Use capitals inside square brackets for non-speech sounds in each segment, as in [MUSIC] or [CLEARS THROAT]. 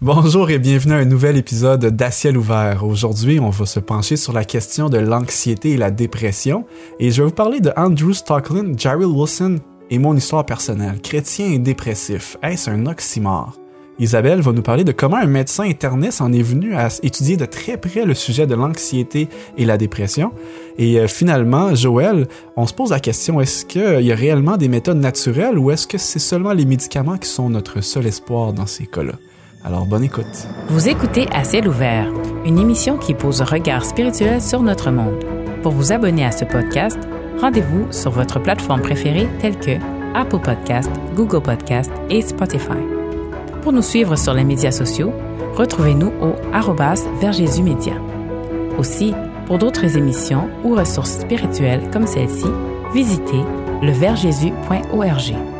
Bonjour et bienvenue à un nouvel épisode d'Aciel ouvert. Aujourd'hui, on va se pencher sur la question de l'anxiété et la dépression et je vais vous parler de Andrew Stocklin, Jarrell Wilson et mon histoire personnelle, chrétien et dépressif. Est-ce un oxymore? Isabelle va nous parler de comment un médecin interniste en est venu à étudier de très près le sujet de l'anxiété et la dépression. Et euh, finalement, Joël, on se pose la question, est-ce qu'il y a réellement des méthodes naturelles ou est-ce que c'est seulement les médicaments qui sont notre seul espoir dans ces cas-là? Alors, bonne écoute. Vous écoutez À ciel ouvert, une émission qui pose un regard spirituel sur notre monde. Pour vous abonner à ce podcast, rendez-vous sur votre plateforme préférée telle que Apple Podcast, Google Podcast et Spotify. Pour nous suivre sur les médias sociaux, retrouvez-nous au arrobas Média. Aussi, pour d'autres émissions ou ressources spirituelles comme celle-ci, visitez leverjésus.org.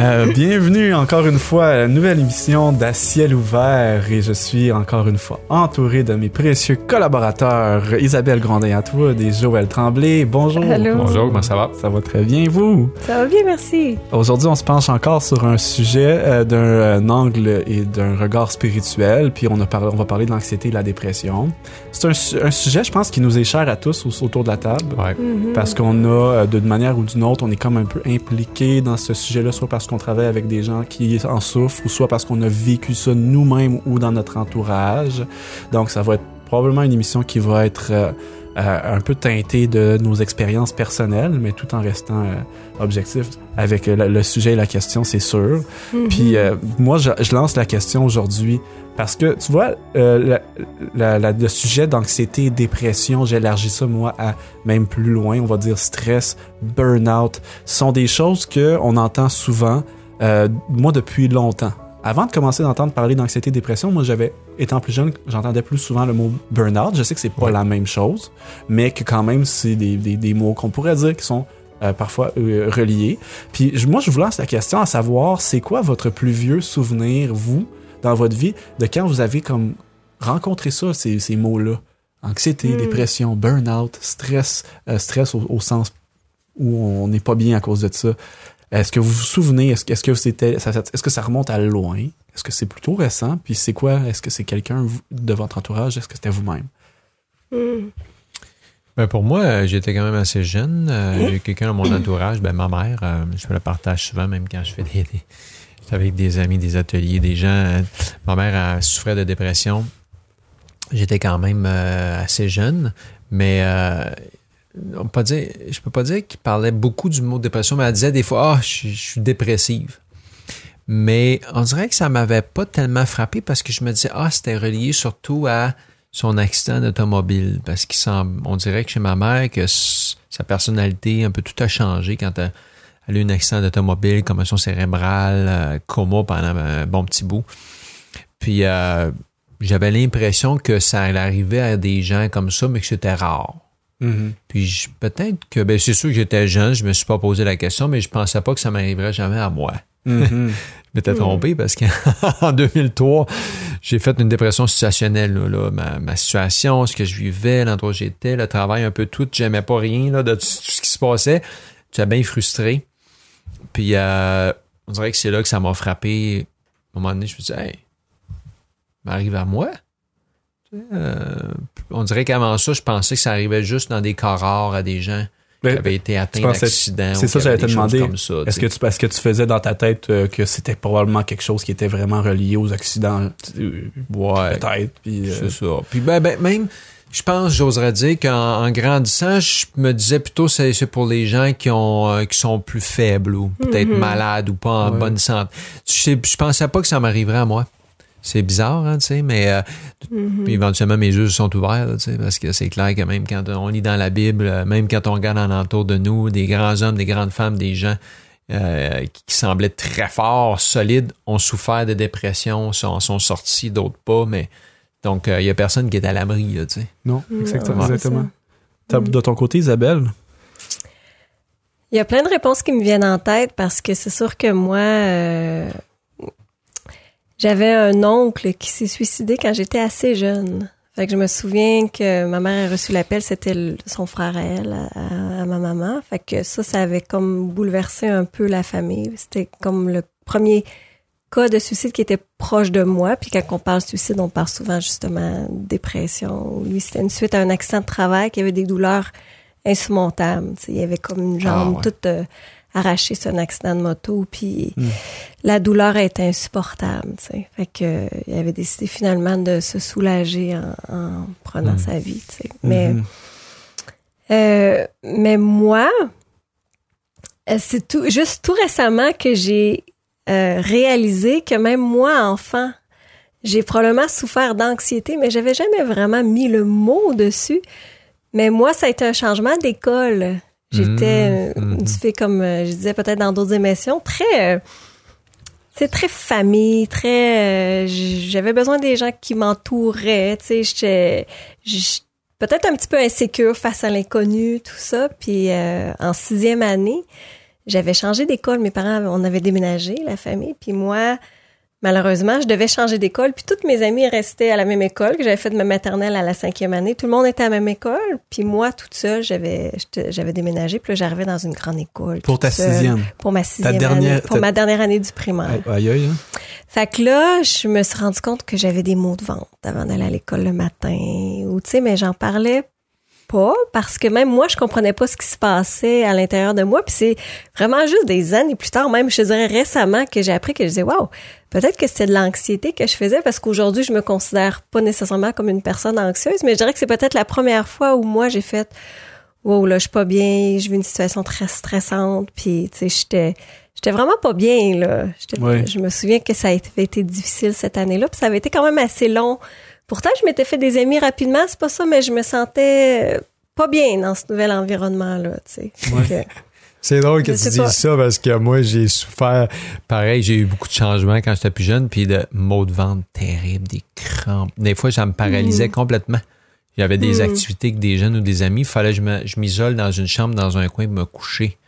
Euh, bienvenue encore une fois à la nouvelle émission d'À ciel ouvert et je suis encore une fois entouré de mes précieux collaborateurs Isabelle toi et Joël Tremblay. Bonjour. Bonjour, comment ça va? Ça va très bien, vous? Ça va bien, merci. Aujourd'hui, on se penche encore sur un sujet euh, d'un euh, angle et d'un regard spirituel, puis on, a on va parler de l'anxiété et de la dépression. C'est un, un, sujet, je pense, qui nous est cher à tous autour de la table, ouais. Mhm. parce qu'on a, d'une manière ou d'une autre, on est comme un peu impliqué dans ce sujet-là, soit parce qu'on travaille avec des gens qui en souffrent, ou soit parce qu'on a vécu ça nous-mêmes ou dans notre entourage. Donc, ça va être probablement une émission qui va être euh, euh, un peu teintée de nos expériences personnelles, mais tout en restant euh, objectif avec le, le, sujet et la question, c'est sûr. Mhm. Puis moi, je, je, lance la question aujourd'hui parce que, tu vois, la, la, la, le sujet d'anxiété et dépression, j'élargis ça, moi, à même plus loin, on va dire stress, burn-out, sont des choses que on entend souvent, moi, depuis longtemps. Avant de commencer d'entendre parler d'anxiété et dépression, moi, j'avais, étant plus jeune, j'entendais plus souvent le mot burn-out. Je sais que c'est pas Ouais. la même chose, mais que quand même, c'est des, des, des mots qu'on pourrait dire qui sont euh, parfois euh, reliés. Puis je- moi, je vous lance la question à savoir, c'est quoi votre plus vieux souvenir, vous, dans votre vie, de quand vous avez comme rencontré ça, ces, ces mots-là? Anxiété, Mm. dépression, burn-out, stress, euh, stress au, au sens où on n'est pas bien à cause de ça. Est-ce que vous vous souvenez, est-ce que, est-ce que c'était, est-ce que ça remonte à loin? Est-ce que c'est plutôt récent? Puis c'est quoi? Est-ce que c'est quelqu'un de votre entourage? Est-ce que c'était vous-même? Mhm. Ben pour moi, euh, j'étais quand même assez jeune. Euh, J'ai eu quelqu'un dans mon entourage, ben ma mère, euh, je le partage souvent, même quand je fais des, des- avec des amis, des ateliers, des gens. euh, ma mère elle souffrait de dépression. J'étais quand même assez jeune, mais on peut je peux pas dire qu'il parlait beaucoup du mot dépression, mais elle disait des fois, ah, je, suis- dépressive. Mais on dirait que ça m'avait pas tellement frappé parce que je me disais, ah, c'était relié surtout à son accident d'automobile. Parce qu'il semble, on dirait que chez ma mère, que sa personnalité, un peu tout a changé quand elle, elle a eu un accident d'automobile, commotion cérébrale, euh, coma pendant un bon petit bout. Puis euh, j'avais l'impression que ça allait arriver à des gens comme ça, mais que c'était rare. Puis je- peut-être que, ben c'est sûr que j'étais jeune, je me suis pas posé la question, mais je pensais pas que ça m'arriverait jamais à moi. Mhm. [LAUGHS] Je m'étais trompé parce qu'en [LAUGHS] 2003, j'ai fait une dépression situationnelle. Là, là. Ma, ma situation, ce que je vivais, l'endroit où j'étais, le travail, un peu tout. J'aimais pas rien là, de tout ce qui se passait. J'étais bien frustré. Puis euh, on dirait que c'est là que ça m'a frappé. À un moment donné, je me suis dit, hey, m'arrive à moi? Euh, on dirait qu'avant ça, je pensais que ça arrivait juste dans des cas rares à des gens qui Ben, avaient été atteints d'accidents. c'est ou ça, j'allais te demander. Comme ça, tu Est-ce que, tu, que faisais dans ta tête euh, que c'était probablement quelque chose qui était vraiment relié aux accidents? Ouais. Peut-être. Puis, euh, C'est ça. Puis ben, ben, même, je pense, j'oserais dire qu'en en grandissant, je me disais plutôt c'est c'est pour les gens qui ont euh, qui sont plus faibles ou peut-être Mhm. malades ou pas en Ouais. bonne santé. Je, je pensais pas que ça m'arriverait à moi. C'est bizarre, hein, tu sais, mais euh, Mhm. puis éventuellement mes yeux se sont ouverts, là, tu sais, parce que c'est clair que même quand on lit dans la Bible, euh, même quand on regarde en entour de nous, des grands hommes, des grandes femmes, des gens euh, qui, qui semblaient très forts, solides, ont souffert de dépression, sont, sont sortis, d'autres pas, mais donc il y a personne qui est à l'abri, là, tu sais. non, exactement. exactement. De ton côté, Isabelle? Il y a plein de réponses qui me viennent en tête parce que c'est sûr que moi, euh, j'avais un oncle qui s'est suicidé quand j'étais assez jeune. Fait que je me souviens que ma mère a reçu l'appel, c'était son frère à elle, à, à ma maman. Fait que ça, ça avait comme bouleversé un peu la famille. C'était comme le premier cas de suicide qui étaient proches de moi. Puis quand on parle suicide, on parle souvent justement de dépression. Lui, c'était une suite à un accident de travail qui avait des douleurs insurmontables. Tu sais, il y avait comme une jambe Ah ouais. toute euh, arrachée sur un accident de moto. Puis Hmm. la douleur était insupportable. Fait que euh, il avait décidé finalement de se soulager en, en prenant Hmm. sa vie. Sais. Mais euh, mais moi, euh, c'est tout, juste tout récemment que j'ai euh, réalisé que même moi, enfant, j'ai probablement souffert d'anxiété, mais j'avais jamais vraiment mis le mot dessus. Mais moi, ça a été un changement d'école. J'étais Mmh, euh, mmh. comme euh, je disais peut-être dans d'autres émissions, très... euh, c'est très famille, très... J'avais besoin des gens qui m'entouraient, tu sais, j'étais... peut-être un petit peu insécure face à l'inconnu, tout ça. Puis euh, en sixième année, j'avais changé d'école. Mes parents, on avait déménagé, la famille. Puis moi, malheureusement, je devais changer d'école. Puis toutes mes amies restaient à la même école que j'avais fait de ma maternelle à la cinquième année. Tout le monde était à la même école. Puis moi, toute seule, j'avais j'avais déménagé. Puis là, j'arrivais dans une grande école. Pour ta seule. sixième. Pour ma sixième dernière- année. Pour ma dernière année du primaire. Aïe, aïe, hein. Fait que là, je me suis rendu compte que j'avais des maux de ventre avant d'aller à l'école le matin. Ou tu sais, mais j'en parlais pas parce que même moi, je comprenais pas ce qui se passait à l'intérieur de moi. Puis c'est vraiment juste des années plus tard, même je dirais récemment, que j'ai appris que je disais, waouh, peut-être que c'était de l'anxiété que je faisais parce qu'aujourd'hui, je me considère pas nécessairement comme une personne anxieuse, mais je dirais que c'est peut-être la première fois où moi j'ai fait, wow, là, je suis pas bien, je vis une situation très stressante, puis tu sais, j'étais J'étais vraiment pas bien, là. Je me souviens que ça avait été difficile cette année-là, puis ça avait été quand même assez long. Pourtant, je m'étais fait des amis rapidement, c'est pas ça, mais je me sentais euh, pas bien dans ce nouvel environnement-là, tu sais. Ouais. Fait que- [LAUGHS] C'est drôle que Je tu dises pas. ça parce que moi, j'ai souffert. Pareil, j'ai eu beaucoup de changements quand j'étais plus jeune, puis de maux de ventre terribles, des crampes. Des fois, ça me paralysait Mm. complètement. J'avais des Mm. activités avec des jeunes ou des amis. Il fallait que je m'isole dans une chambre, dans un coin, me coucher.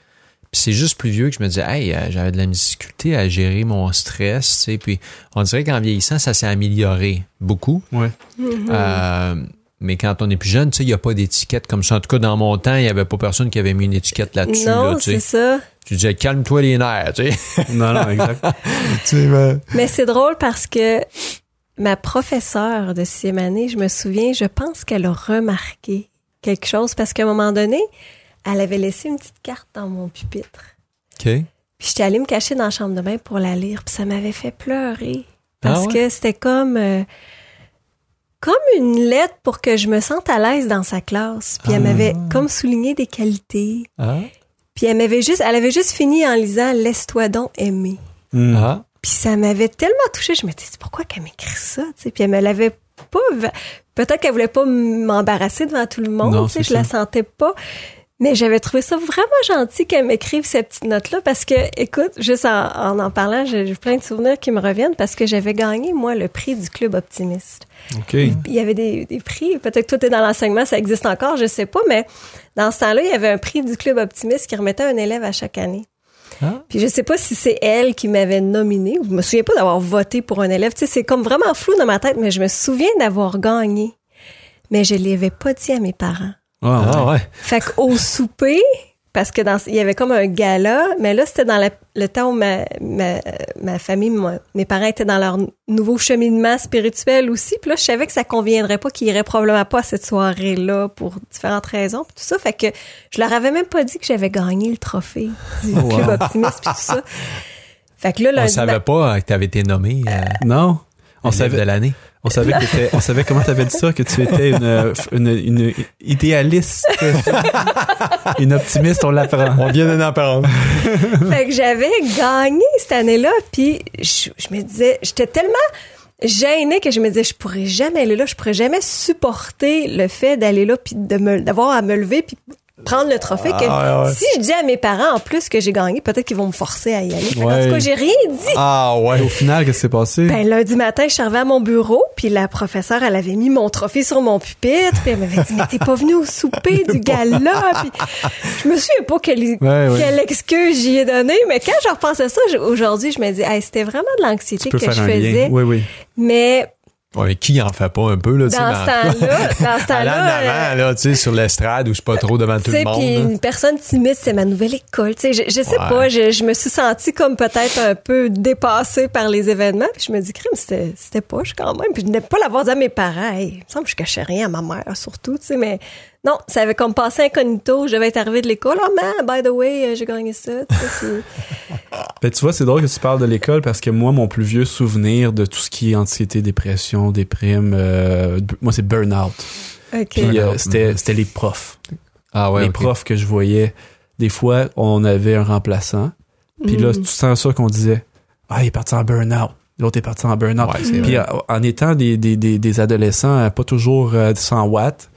Puis c'est juste plus vieux que je me disais, hey, euh, j'avais de la difficulté à gérer mon stress, tu sais. Puis on dirait qu'en vieillissant, ça s'est amélioré beaucoup. Ouais. Euh, mais quand on est plus jeune, tu sais, il n'y a pas d'étiquette comme ça. En tout cas, dans mon temps, il n'y avait pas personne qui avait mis une étiquette là-dessus. non, là, tu sais. c'est ça. Tu disais, calme-toi les nerfs, tu sais. Non, non, exact. [LAUGHS] Tu sais, mais- Mais c'est drôle parce que ma professeure de sixième année, je me souviens, je pense qu'elle a remarqué quelque chose parce qu'à un moment donné, elle avait laissé une petite carte dans mon pupitre. OK. Puis j'étais allée me cacher dans la chambre de bain pour la lire, puis ça m'avait fait pleurer. Parce Ah ouais? que c'était comme euh, comme une lettre pour que je me sente à l'aise dans sa classe. Puis elle Ah. m'avait comme souligné des qualités. Ah. Puis elle m'avait juste elle avait juste fini en lisant Laisse-toi donc aimer. Hmm. Ah. Puis ça m'avait tellement touchée, je me disais pourquoi qu'elle m'écrit ça. Puis elle me l'avait pas peut-être qu'elle voulait pas m'embarrasser devant tout le monde, Non, je la ça. sentais pas. Mais j'avais trouvé ça vraiment gentil qu'elle m'écrive cette petite note-là parce que, écoute, juste en en, en parlant, j'ai plein de souvenirs qui me reviennent parce que j'avais gagné, moi, le prix du Club Optimiste. OK. Il y avait des, des prix, peut-être que toi, t'es dans l'enseignement, ça existe encore, je sais pas, mais dans ce temps-là, il y avait un prix du Club Optimiste qui remettait un élève à chaque année. Ah. Puis je sais pas si c'est elle qui m'avait nominée, ou je me souviens pas d'avoir voté pour un élève. Tu sais, c'est comme vraiment flou dans ma tête, mais je me souviens d'avoir gagné. Mais je l'avais pas dit à mes parents. Ah, Ah, ouais. ouais. Fait qu'au souper, parce que dans, il y avait comme un gala, mais là, c'était dans la- le temps où ma, ma, ma famille, moi, mes parents étaient dans leur nouveau cheminement spirituel aussi. Puis là, je savais que ça conviendrait pas, qu'ils iraient probablement pas à cette soirée-là pour différentes raisons, puis tout ça. Fait que je leur avais même pas dit que j'avais gagné le trophée du Oh, wow. Club Optimiste, puis tout ça. Fait que là, On savait pas que tu avais été nommé euh, Non. On élève de savait, l'année. On savait que t'étais- on savait comment t'avais dit ça, que tu étais une, une, une idéaliste, [LAUGHS] une optimiste, on l'apprend. On vient d'en apprendre. [LAUGHS] fait que j'avais gagné cette année-là, puis je, je me disais, j'étais tellement gênée que je me disais, je pourrais jamais aller là, je pourrais jamais supporter le fait d'aller là, puis de me, d'avoir à me lever, puis prendre le trophée. que Ah, ouais. Si je dis à mes parents en plus que j'ai gagné, peut-être qu'ils vont me forcer à y aller. Ouais. tout cas, j'ai rien dit. Ah, ouais. Au final, qu'est-ce qui s'est passé? Ben, lundi matin, je suis arrivée à mon bureau, puis la professeure, elle avait mis mon trophée sur mon pupitre, puis elle m'avait dit, mais t'es pas venue au souper du [LAUGHS] gala, puis je me souviens pas quelle, Ouais, ouais. quelle excuse j'y ai donnée, mais quand je repensais ça, je- aujourd'hui, je me dis, hey, c'était vraiment de l'anxiété que faire je un faisais, lien. Oui, oui. mais Ouais, qui en fait pas un peu, là, Dans ce temps-là, dans ce [LAUGHS] Aller en temps-là, avant, là, tu sais, sur l'estrade où je suis pas trop devant tout le monde. puis une personne timide, c'est ma nouvelle école. Tu sais, je, je sais Ouais. pas, je, je me suis sentie comme peut-être un peu dépassée par les événements. Puis je me dis, crime, c'était c'était poche quand même. Puis je n'ai pas l'avoir dit à mes parents. Hey, il me semble que je cachais rien à ma mère, surtout, tu sais, mais non, ça avait comme passé incognito. Je devais être arrivée de l'école. Oh man, by the way, euh, j'ai gagné ça. [LAUGHS] Ben, tu vois, c'est drôle que tu parles de l'école parce que moi, mon plus vieux souvenir de tout ce qui est anxiété, dépression, déprime, euh, moi, c'est burn-out. OK. Puis euh, Burn-out, c'était c'était les profs. Ah ouais, les profs que je voyais. Des fois, on avait un remplaçant. Puis là, Mm. tu sens ça qu'on disait Ah, il est parti en burn-out. L'autre est parti en burn-out. Ouais, c'est Puis vrai. en étant des, des, des, des adolescents, pas toujours euh, 100 watts,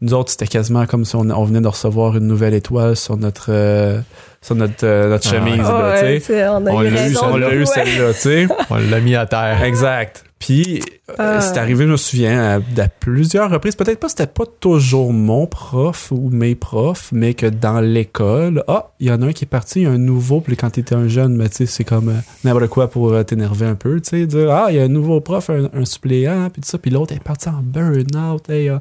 nous autres, c'était quasiment comme si on, on venait de recevoir une nouvelle étoile sur notre, euh, sur notre, euh, notre Ah, chemise. ouais. là, Ouais, tu sais. tu sais, on a On eu l'a eu, raison. On l'a eu Ouais. celle-là, tu sais. [LAUGHS] On l'a mis à terre. Exact. Puis euh, Ah. c'est arrivé, je me souviens, à, à plusieurs reprises. Peut-être pas, c'était pas toujours mon prof ou mes profs, mais que dans l'école, ah, il y en a un qui est parti, il y a un nouveau. Puis quand t'étais un jeune, mais tu sais, c'est comme euh, n'importe quoi pour euh, t'énerver un peu, tu sais, dire ah, il y a un nouveau prof, un, un suppléant, puis tout ça. Puis l'autre est parti en burn-out. Hey, ah,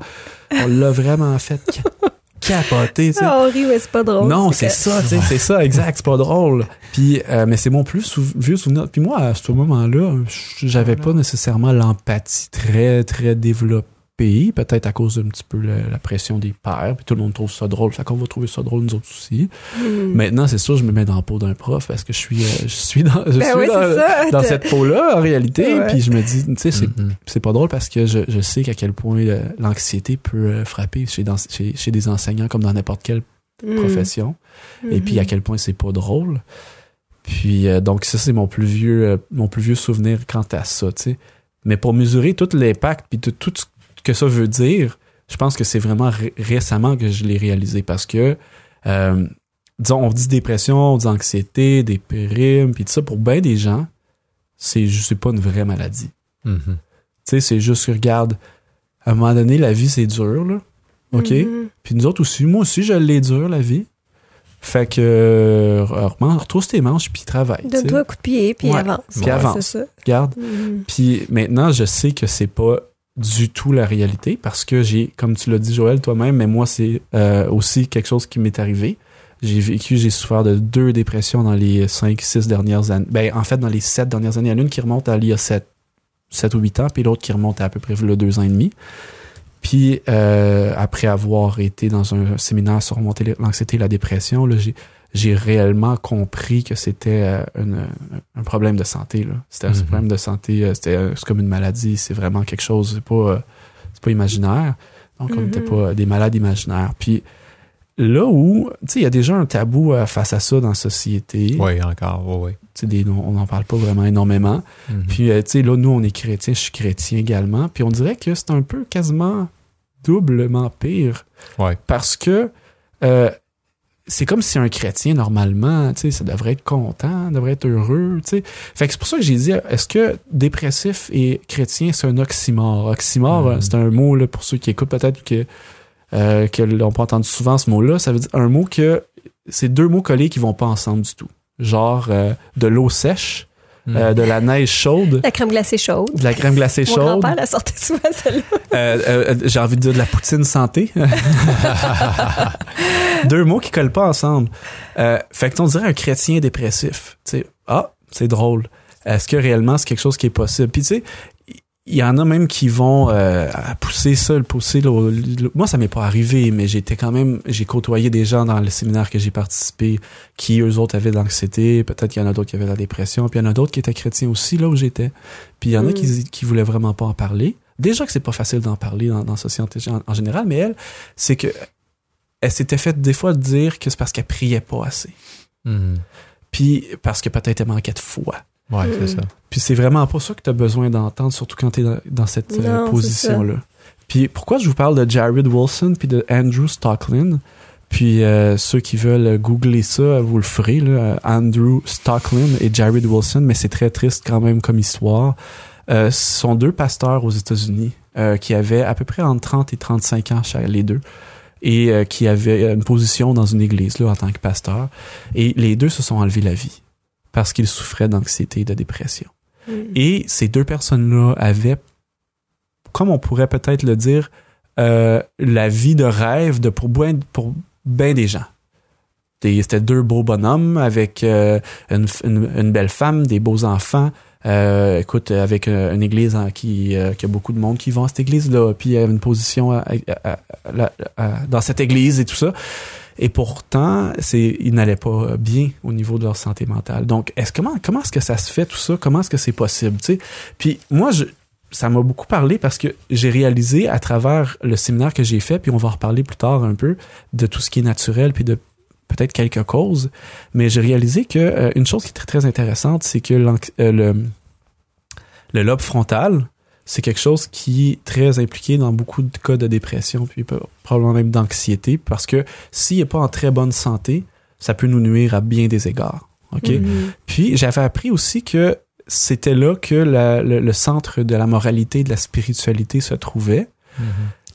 on l'a vraiment fait [LAUGHS] ca- capoter, tu sais. Ah, on rit, mais c'est pas drôle. Non, que- c'est ça, tu sais, c'est ça, exact, c'est pas drôle. Puis, euh, mais c'est mon plus sou- vieux souvenir. Puis moi, à ce moment-là, j'avais pas nécessairement l'empathie très, très développée, peut-être à cause d'un petit peu la, la pression des pères, puis tout le monde trouve ça drôle, fait qu'on va trouver ça drôle nous autres aussi. Mm. Maintenant, c'est sûr, je me mets dans la peau d'un prof parce que je suis, euh, je suis dans, je Ben suis oui, dans, ça. cette peau-là, en réalité, Ouais. puis je me dis, tu sais, c'est c'est pas drôle parce que je, je sais qu'à quel point euh, l'anxiété peut euh, frapper chez, dans- chez, chez des enseignants comme dans n'importe quelle Mm. profession et puis à Mhm. quel point c'est pas drôle. Puis euh, donc ça c'est mon plus vieux euh, mon plus vieux souvenir quant à ça, tu sais. Mais pour mesurer tout l'impact puis de tout ce que ça veut dire, je pense que c'est vraiment ré- récemment que je l'ai réalisé parce que euh, disons on dit dépression, on dit anxiété, déprime puis tout ça pour bien des gens, c'est pas une vraie maladie. Mhm. Tu sais, c'est juste que regarde à un moment donné la vie c'est dur là. OK? Mhm. puis nous autres aussi, moi aussi, je l'ai dur, la vie. Fait que, euh, retrousse tes manches, puis travaille. tu sais. Donne-toi un coup de pied, puis Ouais, avance. puis Ouais, avance. Ça. Regarde. Mhm. Puis maintenant, je sais que c'est pas du tout la réalité, parce que j'ai, comme tu l'as dit, Joël, toi-même, mais moi, c'est euh, aussi quelque chose qui m'est arrivé. J'ai vécu, j'ai souffert de deux dépressions dans les cinq, six dernières années. Ben, en fait, dans les sept dernières années. Il y en a une qui remonte à il y a sept, sept ou huit ans, puis l'autre qui remonte à à peu près le deux ans et demi. Puis euh, après avoir été dans un séminaire sur l'anxiété et la dépression, là, j'ai, j'ai réellement compris que c'était euh, une- un problème de santé. Là. C'était un Mhm. problème de santé, euh, c'était euh, comme une maladie, c'est vraiment quelque chose, c'est pas, c'est pas imaginaire. Donc on n'était pas des malades imaginaires. Puis là où, tu sais, il y a déjà un tabou face à ça dans la société. Oui, encore, oui, Tu sais, des- on n'en parle pas vraiment énormément. oui. Mhm. Puis, tu sais, là, nous, on est chrétiens, je suis chrétien également. Puis, on dirait que c'est un peu quasiment doublement pire. Ouais. Parce que euh, c'est comme si un chrétien, normalement, tu sais, ça devrait être content, devrait être heureux, tu sais. Fait que c'est pour ça que j'ai dit, est-ce que dépressif et chrétien, c'est un oxymore? Oxymore, euh, c'est un mot, là, pour ceux qui écoutent peut-être que, euh, que l'on pas entendu souvent ce mot-là, ça veut dire un mot que, c'est deux mots collés qui vont pas ensemble du tout. Genre, euh, de l'eau sèche, Euh, de la neige chaude, La crème glacée chaude. de la crème glacée Mon chaude. grand-père la sortait souvent, celle-là. Euh, euh, j'ai envie de dire de la poutine santé. [LAUGHS] Deux mots qui collent pas ensemble. Euh, fait que on dirait un chrétien dépressif. Tu sais, ah, c'est drôle. Est-ce que réellement c'est quelque chose qui est possible? Puis tu sais, il y en a même qui vont euh, pousser ça, le pousser. le- moi, ça m'est pas arrivé, mais j'étais quand même, j'ai côtoyé des gens dans le séminaire que j'ai participé qui eux autres avaient de l'anxiété. Peut-être qu'il y en a d'autres qui avaient de la dépression. Puis il y en a d'autres qui étaient chrétiens aussi là où j'étais. Puis il y en a Mm. qui, qui voulaient vraiment pas en parler. Déjà que c'est pas facile d'en parler dans, dans la société en, en général, mais elle, c'est que elle s'était fait des fois dire que c'est parce qu'elle priait pas assez. Mhm. Puis parce que peut-être elle manquait de foi. Ouais, c'est ça. Puis c'est vraiment pas ça que tu as besoin d'entendre, surtout quand tu es dans, dans cette euh, position-là. Puis pourquoi je vous parle de Jared Wilson puis de Andrew Stocklin? Puis euh, ceux qui veulent googler ça, vous le ferez, là, Andrew Stocklin et Jared Wilson, mais c'est très triste quand même comme histoire. Euh, ce sont deux pasteurs aux États-Unis euh, qui avaient à peu près entre 30 et 35 ans les deux et euh, qui avaient une position dans une église là, en tant que pasteur. Et les deux se sont enlevés la vie parce qu'ils souffraient d'anxiété et de dépression. Mhm. Et ces deux personnes-là avaient comme on pourrait peut-être le dire, euh, la vie de rêve de pour bien pour ben des gens. C'était deux beaux bonhommes avec euh, une, une- une belle femme, des beaux enfants. Euh, écoute, avec une église en- qui, qui a beaucoup de monde qui vont à cette église-là, puis une position à- à- à- à- à- dans cette église et tout ça. Et pourtant, c'est, ils n'allaient pas bien au niveau de leur santé mentale. Donc, est-ce comment comment est-ce que ça se fait tout ça? Comment est-ce que c'est possible Puis moi, je, ça m'a beaucoup parlé parce que j'ai réalisé à travers le séminaire que j'ai fait, puis on va en reparler plus tard un peu de tout ce qui est naturel, puis de peut-être quelques causes. Mais j'ai réalisé que euh, une chose qui est très très intéressante, c'est que euh, le le lobe frontal, c'est quelque chose qui est très impliqué dans beaucoup de cas de dépression, puis probablement même d'anxiété, parce que s'il n'est pas en très bonne santé, ça peut nous nuire à bien des égards. OK? Mhm. Puis j'avais appris aussi que c'était là que la- le, le centre de la moralité et de la spiritualité se trouvait,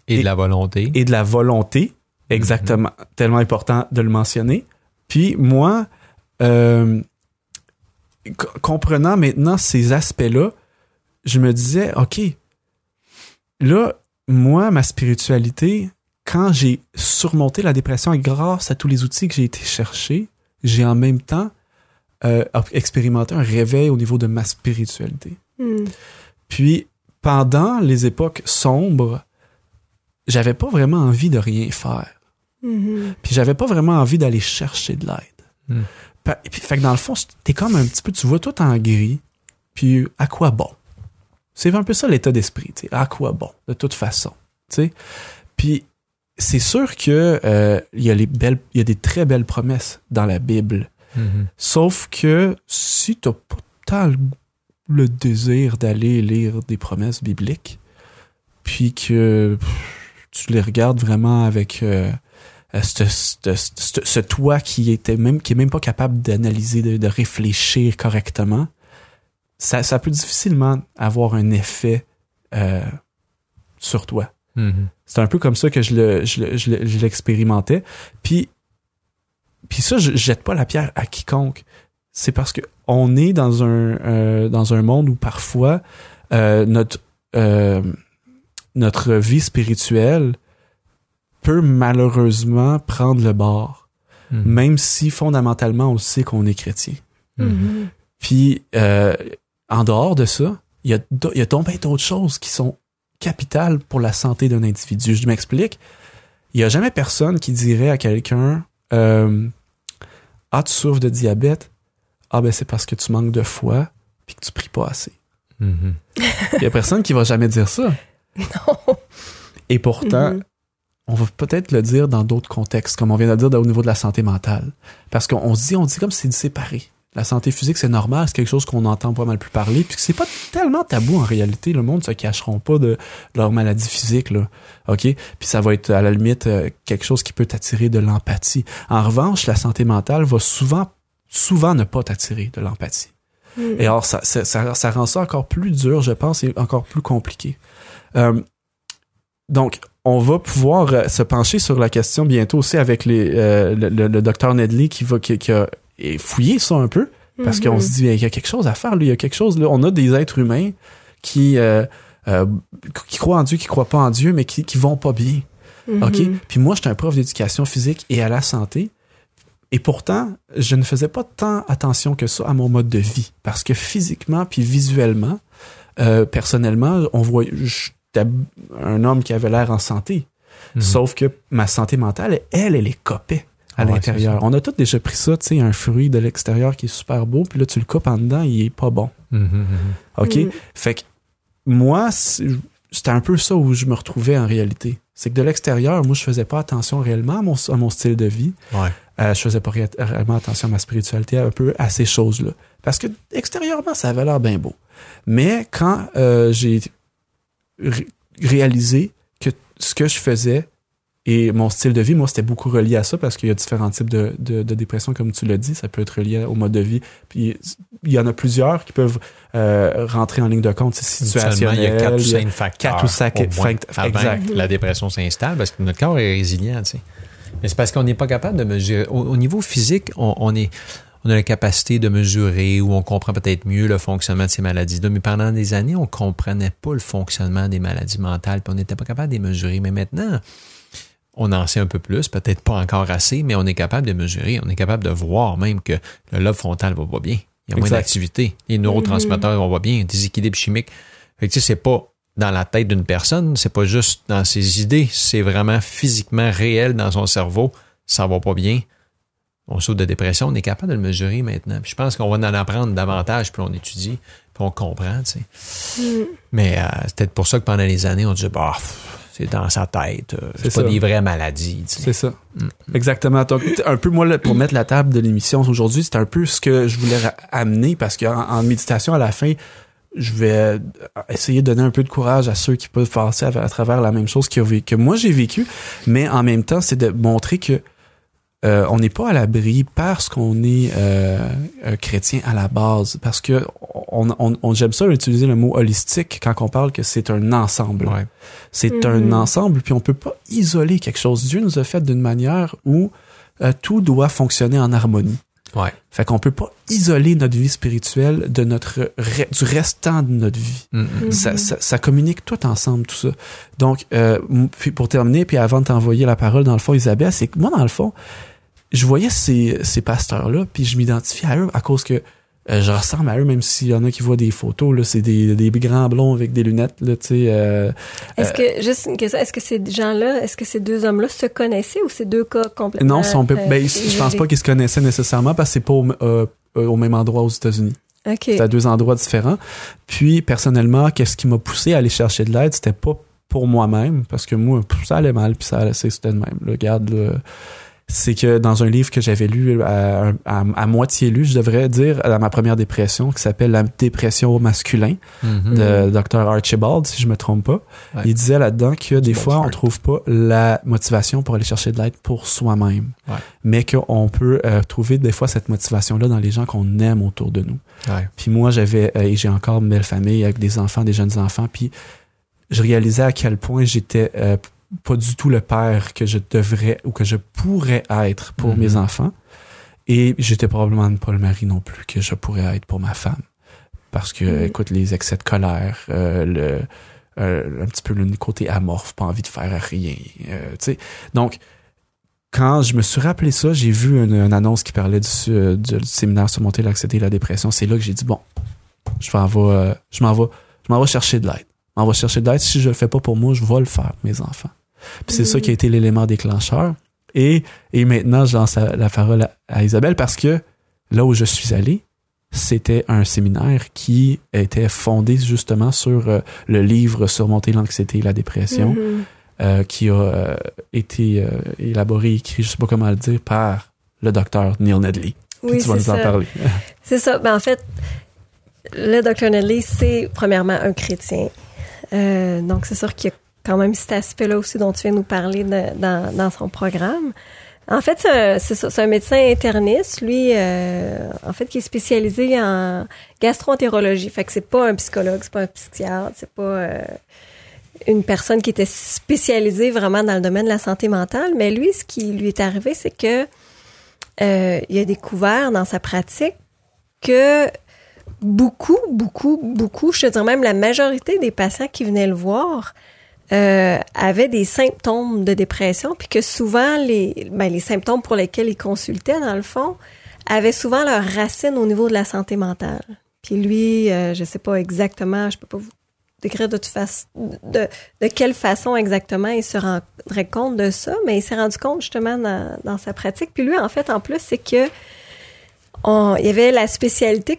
Et, Et- de la volonté. et de la volonté, exactement, tellement important de le mentionner. Puis moi, euh, comprenant maintenant ces aspects-là, je me disais, OK, là, moi, ma spiritualité, quand j'ai surmonté la dépression et grâce à tous les outils que j'ai été chercher, j'ai en même temps euh, expérimenté un réveil au niveau de ma spiritualité. Mhm. Puis, pendant les époques sombres, j'avais pas vraiment envie de rien faire. Mhm. Puis j'avais pas vraiment envie d'aller chercher de l'aide. Hmm. Puis, fait que dans le fond, t'es comme un petit peu, tu vois tout en gris, puis à quoi bon? C'est un peu ça l'état d'esprit, à quoi bon, de toute façon. Puis c'est sûr que euh, il y a les belles, il y a des très belles promesses dans la Bible. Mhm. Sauf que si t'as pas tant le, le désir d'aller lire des promesses bibliques, puis que pff, tu les regardes vraiment avec euh, euh, ce, ce- ce- ce toi qui était même qui est même pas capable d'analyser, de, de réfléchir correctement, ça, ça peut difficilement avoir un effet euh, sur toi. Mhm. C'est un peu comme ça que je le, je le- l'expérimentais. Puis, puis ça, je, je jette pas la pierre à quiconque. C'est parce que on est dans un euh, dans un monde où parfois euh, notre euh, notre vie spirituelle peut malheureusement prendre le bord, Mhm. même si fondamentalement on sait qu'on est chrétien. Mhm. Puis, euh, en dehors de ça, il y a, il y a bien d'autres choses qui sont capitales pour la santé d'un individu. Je m'explique. Il n'y a jamais personne qui dirait à quelqu'un euh, Ah, tu souffres de diabète? Ah, ben c'est parce que tu manques de foi puis que tu pries pas assez. Mhm. Il n'y a personne qui va jamais dire ça. [LAUGHS] Non. Et pourtant, Mhm. on va peut-être le dire dans d'autres contextes, comme on vient de le dire au niveau de la santé mentale. Parce qu'on on se dit, on dit comme si c'est séparé. La santé physique, c'est normal, c'est quelque chose qu'on entend pas mal plus parler, puis que c'est pas tellement tabou en réalité. Le monde se cacheront pas de leur maladie physique, là. OK? Puis ça va être à la limite euh, quelque chose qui peut t'attirer de l'empathie. En revanche, la santé mentale va souvent, souvent ne pas t'attirer de l'empathie. Mhm. Et alors, ça, ça, ça, ça rend ça encore plus dur, je pense, et encore plus compliqué. Euh, donc, on va pouvoir euh, se pencher sur la question bientôt aussi avec les, euh, le, le- le docteur Nedley qui va qui, qui a fouillé ça un peu parce Mhm. qu'on se dit il y a quelque chose à faire, lui, il y a quelque chose là. On a des êtres humains qui euh, euh, qui croient en Dieu, qui croient pas en Dieu, mais qui qui vont pas bien. Mhm. OK? Puis moi, j'étais un prof d'éducation physique et à la santé. Et pourtant, je ne faisais pas tant attention que ça à mon mode de vie. Parce que physiquement puis visuellement, euh, personnellement, on voit, j'étais un homme qui avait l'air en santé. Mhm. Sauf que ma santé mentale, elle, elle est copée à Ah ouais, l'intérieur. On a tous déjà pris ça, tu sais, un fruit de l'extérieur qui est super beau, puis là, tu le coupes en dedans, il est pas bon. Mhm, mhm. OK? Mhm. Fait que moi, c'était un peu ça où je me retrouvais en réalité. C'est que de l'extérieur, moi, je faisais pas attention réellement à mon, à mon style de vie. Ouais. Euh, je faisais pas ré- réellement attention à ma spiritualité, un peu à ces choses-là. Parce que extérieurement, ça avait l'air bien beau. Mais quand euh, j'ai ré- réalisé que ce que je faisais et mon style de vie, moi, c'était beaucoup relié à ça parce qu'il y a différents types de, de, de dépression, comme tu l'as dit. Ça peut être relié au mode de vie. Puis il y en a plusieurs qui peuvent euh, rentrer en ligne de compte. C'est situationnel. il y a quatre ou cinq facteurs. quatre ou cinq au moins, fact- avant exact. la dépression s'installe parce que notre corps est résilient, tu sais. Mais c'est parce qu'on n'est pas capable de mesurer. Au, au niveau physique, on, on est. on a la capacité de mesurer ou on comprend peut-être mieux le fonctionnement de ces maladies-là. Mais pendant des années, on comprenait pas le fonctionnement des maladies mentales, puis on n'était pas capable de les mesurer. Mais maintenant, on en sait un peu plus, peut-être pas encore assez, mais on est capable de mesurer, on est capable de voir même que le lobe frontal va pas bien. Il y a moins d'activité. Les neurotransmetteurs vont pas bien, un déséquilibre chimique. Fait que tu sais, c'est pas dans la tête d'une personne, c'est pas juste dans ses idées, c'est vraiment physiquement réel dans son cerveau, ça va pas bien. On saute de dépression, on est capable de le mesurer maintenant. Puis je pense qu'on va en apprendre davantage, puis on étudie, puis on comprend, tu sais. Mais euh, c'est peut-être pour ça que pendant les années, on disait, bah, pff, c'est dans sa tête, euh, C'est pas des vraies maladies. C'est ça. Exactement. Donc, un peu, moi, pour mettre la table de l'émission aujourd'hui, c'est un peu ce que je voulais amener parce qu'en en méditation, à la fin, je vais euh, essayer de donner un peu de courage à ceux qui peuvent passer à, à travers la même chose vécu- que moi j'ai vécu, mais en même temps, c'est de montrer que euh, on n'est pas à l'abri parce qu'on est euh, un chrétien à la base, parce que on, on, on- j'aime ça utiliser le mot holistique quand on parle que c'est un ensemble. Ouais. C'est Mhm. un ensemble, puis on peut pas isoler quelque chose. Dieu nous a fait d'une manière où euh, tout doit fonctionner en harmonie. Ouais. Fait qu'on peut pas isoler notre vie spirituelle de notre re- du restant de notre vie. Mm, mm. Ça, ça, ça communique tout ensemble, tout ça. Donc, euh, puis pour terminer, puis avant de t'envoyer la parole, dans le fond, Isabelle, c'est que moi, dans le fond, je voyais ces, ces pasteurs-là, puis je m'identifiais à eux à cause que euh, je ressemble à eux, même s'il y en a qui voient des photos, là, c'est des, des grands blonds avec des lunettes, là, tu sais. euh, Est-ce que, juste une question, est-ce que ces gens-là, est-ce que ces deux hommes-là se connaissaient ou c'est deux cas complètement Non, son, euh, ben, je pense pas qu'ils se connaissaient nécessairement parce que c'est pas au, euh, euh, au même endroit aux États-Unis. OK. C'est à deux endroits différents. Puis, personnellement, qu'est-ce qui m'a poussé à aller chercher de l'aide, c'était pas pour moi-même, parce que moi, ça allait mal, puis ça allait, c'était de même. Là, regarde, là, c'est que dans un livre que j'avais lu, à, à- à moitié lu, je devrais dire, dans ma première dépression, qui s'appelle La dépression au masculin, Mhm. de Dr. Archibald, si je me trompe pas. Ouais. Il disait là-dedans que des fois, on trouve pas la motivation pour aller chercher de l'aide pour soi-même. Ouais. Mais qu'on peut euh, trouver des fois cette motivation-là dans les gens qu'on aime autour de nous. Ouais. Puis moi, j'avais, euh, et j'ai encore une belle famille avec des enfants, des jeunes enfants, puis je réalisais à quel point j'étais euh, pas du tout le père que je devrais ou que je pourrais être pour Mhm. mes enfants. Et j'étais probablement pas le mari non plus que je pourrais être pour ma femme. Parce que, Mhm. écoute, les excès de colère, euh, le, euh, un petit peu le côté amorphe, pas envie de faire rien. euh. Donc, quand je me suis rappelé ça, j'ai vu une, une annonce qui parlait du, du, du séminaire sur monter l'anxiété et la dépression. C'est là que j'ai dit, bon, je m'en vais, je m'en vais, je m'en vais chercher de l'aide. Je m'en vais chercher de l'aide. Si je le fais pas pour moi, je vais le faire, mes enfants. Puis c'est ça qui a été l'élément déclencheur. Et, et maintenant, je lance la, la parole à, à Isabelle parce que là où je suis allé, c'était un séminaire qui était fondé justement sur euh, le livre Surmonter l'anxiété et la dépression, Mhm. euh, qui a euh, été élaboré, écrit, je sais pas comment le dire, par le docteur Neil Nedley. Puis Oui, tu vas nous en ça. parler. [LAUGHS] C'est ça. Ben, en fait, le Dr. Nedley, c'est premièrement un chrétien. Donc, c'est sûr qu'il y a quand même cet aspect-là aussi dont tu viens nous parler dans, son programme. En fait, c'est un médecin interniste, lui, euh, en fait, qui est spécialisé en gastroentérologie. Fait que c'est pas un psychologue, c'est pas un psychiatre, c'est pas euh, une personne qui était spécialisée vraiment dans le domaine de la santé mentale. Mais lui, ce qui lui est arrivé, c'est que euh, il a découvert dans sa pratique que beaucoup, beaucoup, beaucoup, je te dirais même la majorité des patients qui venaient le voir euh, avaient des symptômes de dépression, puis que souvent les, ben, les symptômes pour lesquels ils consultaient, dans le fond, avaient souvent leur racine au niveau de la santé mentale. Puis lui, euh, je sais pas exactement, je peux pas vous décrire de, toute façon, de, de quelle façon exactement il se rendrait compte de ça, mais il s'est rendu compte justement dans, dans sa pratique. Puis lui, en fait, en plus, c'est que on- il y avait la spécialité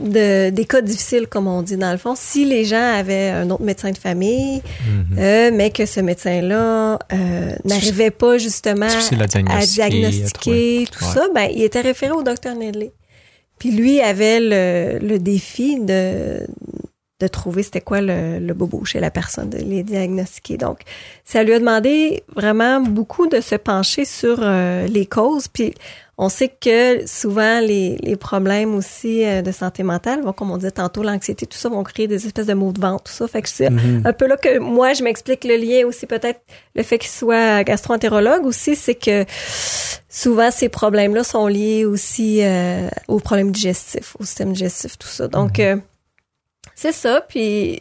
de, des cas difficiles, comme on dit dans le fond. Si les gens avaient un autre médecin de famille, Mhm. euh, mais que ce médecin-là euh, n'arrivait pas justement à diagnostiquer, à diagnostiquer, tout Ouais. ça, ben, il était référé au docteur Nedley. Puis lui avait le, le défi de de trouver c'était quoi le, le, bobo chez la personne, de les diagnostiquer. Donc, ça lui a demandé vraiment beaucoup de se pencher sur euh, les causes. Puis, on sait que souvent les, les problèmes aussi euh, de santé mentale vont, comme on disait tantôt, l'anxiété, tout ça, vont créer des espèces de maux de ventre, tout ça. Fait que c'est Mhm. un peu là que moi, je m'explique le lien aussi, peut-être le fait qu'il soit gastro-entérologue aussi, c'est que souvent ces problèmes-là sont liés aussi euh, aux problèmes digestifs, au système digestif, tout ça. Donc, euh, c'est ça. Puis,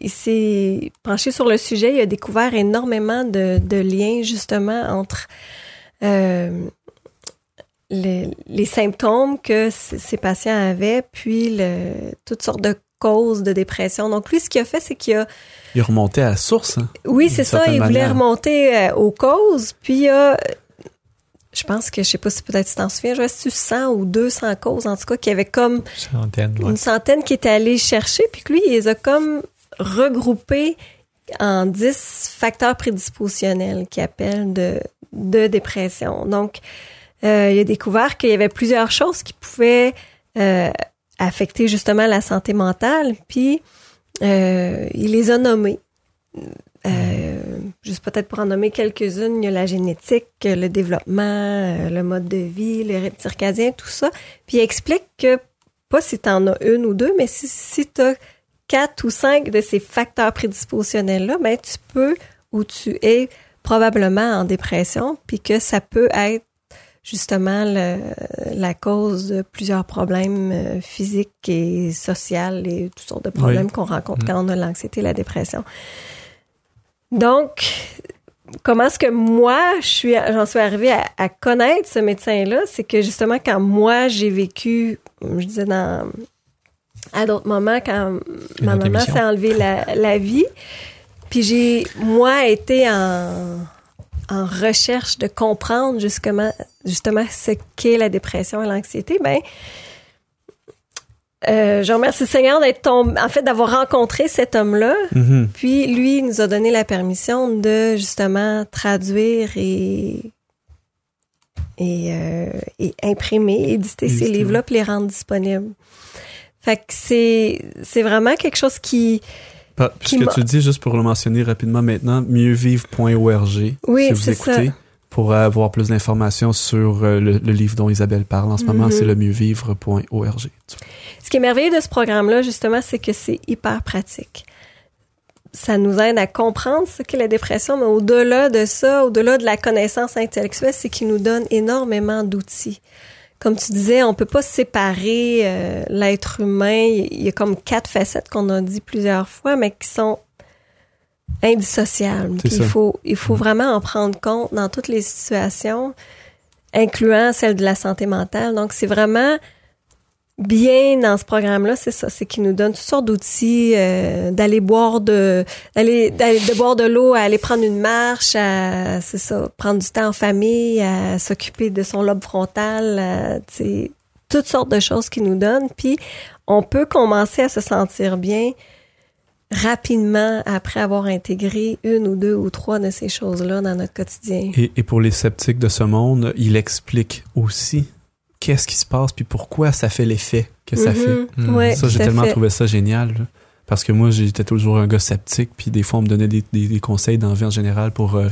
il s'est penché sur le sujet. Il a découvert énormément de, de liens, justement, entre euh, les, les symptômes que ces patients avaient, puis le, toutes sortes de causes de dépression. Donc, lui, ce qu'il a fait, c'est qu'il a Il remontait à la source. Hein? oui, c'est ça. Il voulait manière. remonter euh, aux causes. Puis il a, je pense que, je sais pas si peut-être tu t'en souviens, je sais 100 ou 200 causes, en tout cas, qu'il y avait comme Centaine, ouais. une centaine qui était allé chercher. Puis que lui, il les a comme regroupés en 10 facteurs prédispositionnels qu'il appelle de, de dépression. Donc, euh, il a découvert qu'il y avait plusieurs choses qui pouvaient euh, affecter justement la santé mentale. Puis, euh, il les a nommées. Juste peut-être pour en nommer quelques-unes, il y a la génétique, le développement, euh, le mode de vie, le rythme circadien, tout ça. Puis il explique que, pas si tu en as une ou deux, mais si, si tu as quatre ou cinq de ces facteurs prédispositionnels-là, ben tu peux ou tu es probablement en dépression, puis que ça peut être justement le- la cause de plusieurs problèmes euh, physiques et sociaux et toutes sortes de problèmes qu'on rencontre Mm. quand on a l'anxiété et la dépression. Donc, comment est-ce que moi, je suis, j'en suis arrivée à, à connaître ce médecin-là, c'est que justement quand moi j'ai vécu, je disais dans à d'autres moments quand ma maman s'est enlevée la, la vie, puis j'ai moi été en en recherche de comprendre justement justement ce qu'est la dépression et l'anxiété, ben euh, je remercie le Seigneur d'être tombé, en fait, d'avoir rencontré cet homme-là, Mhm. puis lui il nous a donné la permission de justement traduire et et, euh, et imprimer, éditer ces livres-là, puis les rendre disponibles. Fait que c'est c'est vraiment quelque chose qui Puisque tu dis, juste pour le mentionner rapidement maintenant, mieuxvivre.org. Oui, si vous c'est ça. Pour avoir plus d'informations sur euh, le, le livre dont Isabelle parle en ce moment, Mhm. c'est le mieuxvivre.org. Ce qui est merveilleux de ce programme-là, justement, c'est que c'est hyper pratique. Ça nous aide à comprendre ce qu'est la dépression, mais au-delà de ça, au-delà de la connaissance intellectuelle, c'est qu'il nous donne énormément d'outils. Comme tu disais, on peut pas séparer euh, l'être humain. Il y a comme quatre facettes qu'on a dit plusieurs fois, mais qui sont C'est ça. Il faut, il faut vraiment en prendre compte dans toutes les situations, incluant celle de la santé mentale. Donc, c'est vraiment bien dans ce programme-là, c'est ça, c'est qu'il nous donne toutes sortes d'outils, euh, d'aller boire de, d'aller, d'aller- de boire de l'eau, à aller prendre une marche, à, c'est ça, prendre du temps en famille, à s'occuper de son lobe frontal, tu sais, toutes sortes de choses qu'il nous donne. Puis on peut commencer à se sentir bien rapidement après avoir intégré une ou deux ou trois de ces choses-là dans notre quotidien. Et, et pour les sceptiques de ce monde, il explique aussi qu'est-ce qui se passe puis pourquoi ça fait l'effet que ça fait. Mhm. Mm. Ouais, Ça, j'ai tellement fait. trouvé ça génial. là. Parce que moi, j'étais toujours un gars sceptique, puis des fois, on me donnait des, des- des conseils dans la vie en général pour, euh,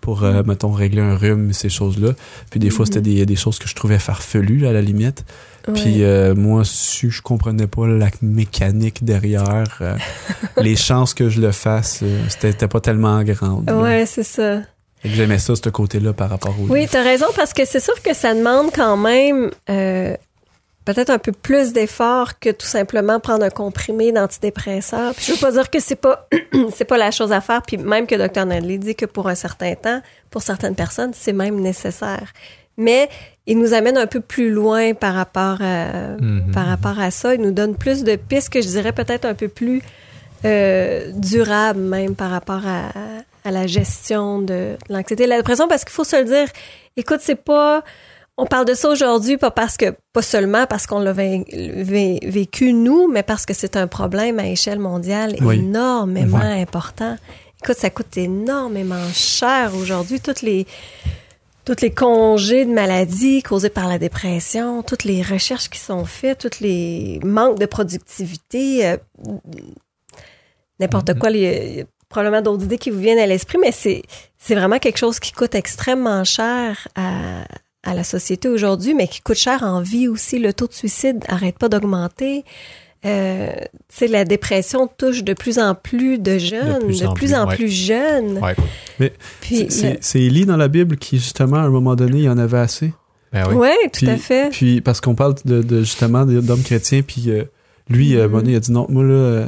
pour euh, mettons, régler un rhume, ces choses-là. Puis des fois, c'était des, des choses que je trouvais farfelues, à la limite. Puis euh, moi, si je comprenais pas la mécanique derrière, euh, [LAUGHS] les chances que je le fasse, c'était pas tellement grande. là. ouais, c'est ça. J'aimais ça, ce côté-là, par rapport au Oui, livre. tu as raison parce que c'est sûr que ça demande quand même euh, peut-être un peu plus d'effort que tout simplement prendre un comprimé d'antidépresseur. Puis je veux pas dire que c'est pas [CLEARS THROAT] c'est pas la chose à faire puis même que Dr Nadley dit que pour un certain temps, pour certaines personnes, c'est même nécessaire. Mais il nous amène un peu plus loin par rapport à Mhm. par rapport à ça, il nous donne plus de pistes que je dirais peut-être un peu plus euh, durables même par rapport à, à la gestion de l'anxiété et de la dépression parce qu'il faut se le dire, écoute, c'est pas on parle de ça aujourd'hui pas parce que pas seulement parce qu'on l'a vé- vé- vécu nous, mais parce que c'est un problème à échelle mondiale Oui. énormément Ouais. important. Écoute, ça coûte énormément cher aujourd'hui toutes les tous les congés de maladie causés par la dépression, toutes les recherches qui sont faites, tous les manques de productivité. euh, n'importe quoi. Il y, a, il y a probablement d'autres idées qui vous viennent à l'esprit, mais c'est, c'est vraiment quelque chose qui coûte extrêmement cher à, à la société aujourd'hui, mais qui coûte cher en vie aussi. Le taux de suicide arrête pas d'augmenter. Euh, tu sais, la dépression touche de plus en plus de jeunes, de plus en plus, ouais. plus jeunes. Ouais. C'est- Élie dans la Bible qui, justement, à un moment donné, il en avait assez. Ben oui. ouais, tout Puis- à fait. Puis, parce qu'on parle de, de, justement d'hommes chrétiens, puis euh, lui, euh, à un moment donné, il a dit non, moi, là, euh,